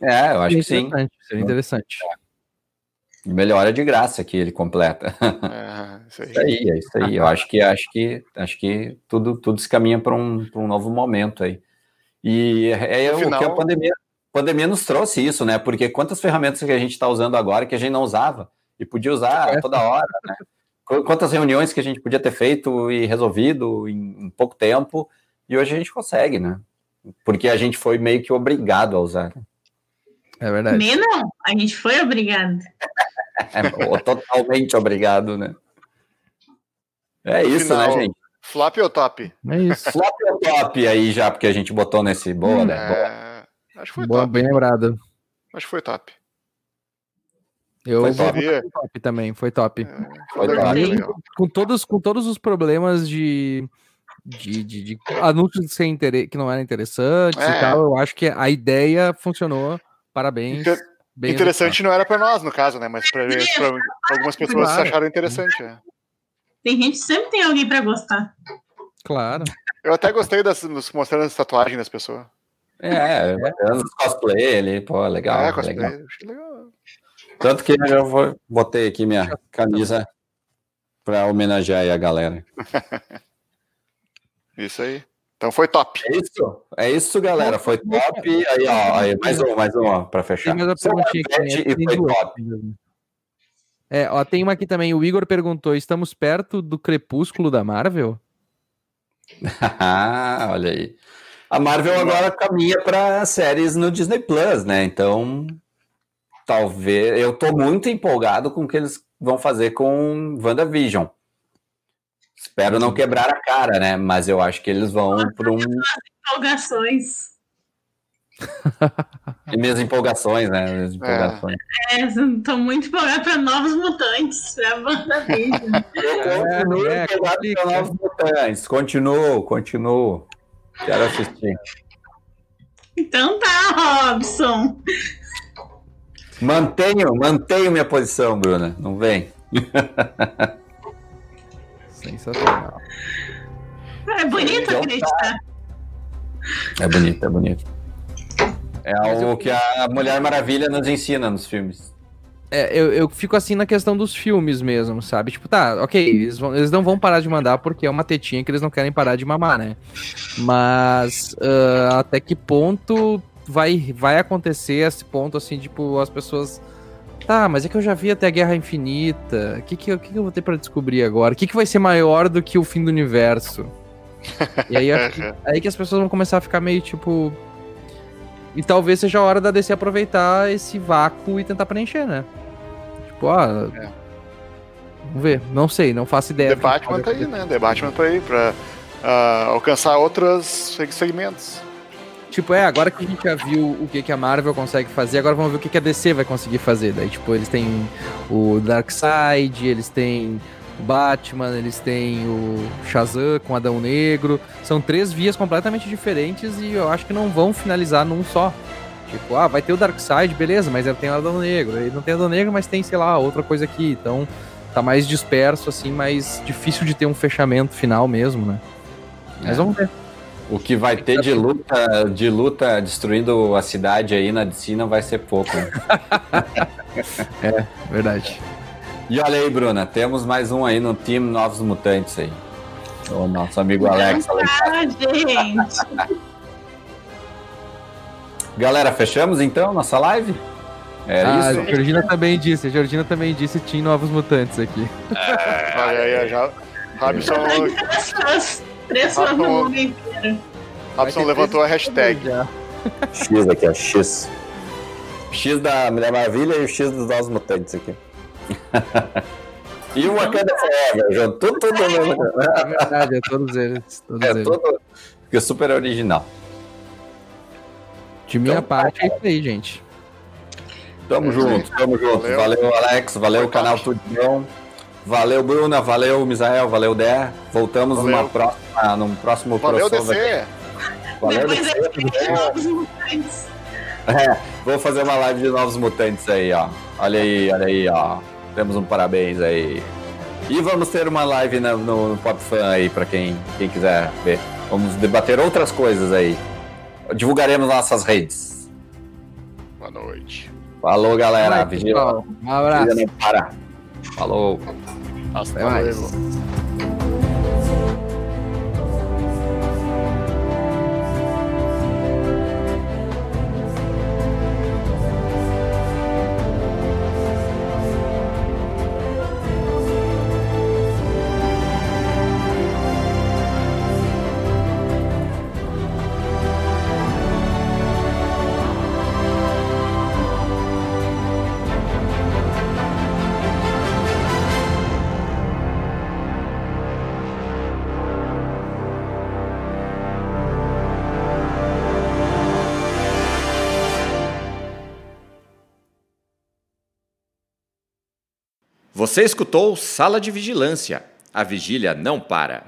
É, eu acho que sim. Seria interessante. É. Melhora de graça que ele completa. É, isso, aí. isso aí, é isso aí. Eu acho que acho que acho que tudo tudo se caminha para um, um novo momento aí. E é, é Final... o que a pandemia, a pandemia nos trouxe isso, né? Porque quantas ferramentas que a gente está usando agora que a gente não usava e podia usar é. toda hora, né? Quantas reuniões que a gente podia ter feito e resolvido em, em pouco tempo e hoje a gente consegue, né? Porque a gente foi meio que obrigado a usar. É verdade. Nem não, a gente foi obrigado. é, totalmente obrigado, né? É isso, né, Final, né, gente? Flop ou top? É isso. Flop ou top aí já, porque a gente botou nesse boa, hum, né? É... Acho que foi Boa, top. Bem lembrado. Acho que foi top. Eu foi top. top também, foi top. É, foi top. Com, todos, com todos os problemas de, de, de, de anúncios sem que não eram interessantes é. e tal, eu acho que a ideia funcionou Parabéns. Inter interessante não era para nós, no caso, né? Mas para algumas pessoas claro. acharam interessante. É. Tem gente, sempre tem alguém para gostar. Claro. Eu até gostei das, mostrando as tatuagens das pessoas. É, é, é os cosplay ali, pô, legal. É, cosplay, legal. legal. Tanto que eu vou, botei aqui minha camisa para homenagear a galera. Isso aí. Então foi top. É isso, é isso galera. Foi top. Aí, ó, aí, mais um, mais um, para fechar. Tem mais uma perguntinha aqui. Né? E foi top. É, ó, tem uma aqui também. O Igor perguntou: estamos perto do crepúsculo da Marvel? Olha aí. A Marvel agora caminha para séries no Disney Plus, né? Então, talvez. Eu tô muito empolgado com o que eles vão fazer com WandaVision. Espero não quebrar a cara, né? Mas eu acho que eles vão para um. Empolgações. e minhas empolgações, né? Minhas empolgações. É, estou muito empolgado para Novos Mutantes, para a banda Eu continuo é, é, empolgado para Novos Mutantes. Continuo, continuo. Quero assistir. Então tá, Robson. Mantenho, mantenho minha posição, Bruna. Não vem. Sensacional. É bonito acreditar. É bonito, é bonito. É algo que a Mulher Maravilha nos ensina nos filmes. É, eu, eu fico assim na questão dos filmes mesmo, sabe? Tipo, tá, ok, eles, vão, eles não vão parar de mandar porque é uma tetinha que eles não querem parar de mamar, né? Mas uh, até que ponto vai, vai acontecer esse ponto, assim, tipo, as pessoas Tá, mas é que eu já vi até a Guerra Infinita. O que, que, que, que eu vou ter para descobrir agora? O que, que vai ser maior do que o fim do universo? e aí, aí que as pessoas vão começar a ficar meio tipo. E talvez seja a hora da DC aproveitar esse vácuo e tentar preencher, né? Tipo, ah. É. Vamos ver, não sei, não faço ideia. The Batman tá aí, né? The Batman tá aí pra uh, alcançar outros segmentos. Tipo, é, agora que a gente já viu o que, que a Marvel consegue fazer, agora vamos ver o que, que a DC vai conseguir fazer. Daí, tipo, eles têm o Darkseid, eles têm Batman, eles têm o Shazam com Adão Negro. São três vias completamente diferentes e eu acho que não vão finalizar num só. Tipo, ah, vai ter o Darkseid, beleza, mas ele tem o Adão Negro. Ele não tem o Adão Negro, mas tem, sei lá, outra coisa aqui. Então, tá mais disperso, assim, mais difícil de ter um fechamento final mesmo, né? Mas é. vamos ver. O que vai ter de luta, de luta destruindo a cidade aí na DC não vai ser pouco. Né? é, verdade. E olha aí, Bruna, temos mais um aí no time Novos Mutantes aí. O nosso amigo Alex. Ah, gente. Galera, fechamos então nossa live? É ah, isso? A Georgina também disse, a Georgina também disse Team Novos Mutantes aqui. É, olha aí, já. Robson. Três fãs no inteiro. Robson levantou a hashtag. X aqui, ó, X. X da Mulher Maravilha e o X dos Novos Mutantes aqui. e o Wakanda Forever, João. Tudo, tudo. É verdade, é todos eles. Todos é, eles. Todo, porque super original. De minha então, parte, é isso aí, gente. Tamo é, junto, tamo junto. Valeu, valeu Alex, valeu o canal Tudão. Valeu, Bruna, valeu, Misael, valeu, Dé. Voltamos valeu. numa próxima, num próximo valeu, crossover. Valeu, DC. É, vou fazer uma live de Novos Mutantes aí, ó. Olha aí, olha aí, ó. Temos um parabéns aí. E vamos ter uma live no, no, no Pop Fan aí, pra quem, quem quiser ver. Vamos debater outras coisas aí divulgaremos nossas redes. Boa noite. Falou, galera. Vigila. Um abraço. Vigila não para. Falou. Hasta luego. Você escutou Sala de Vigilância. A vigília não para.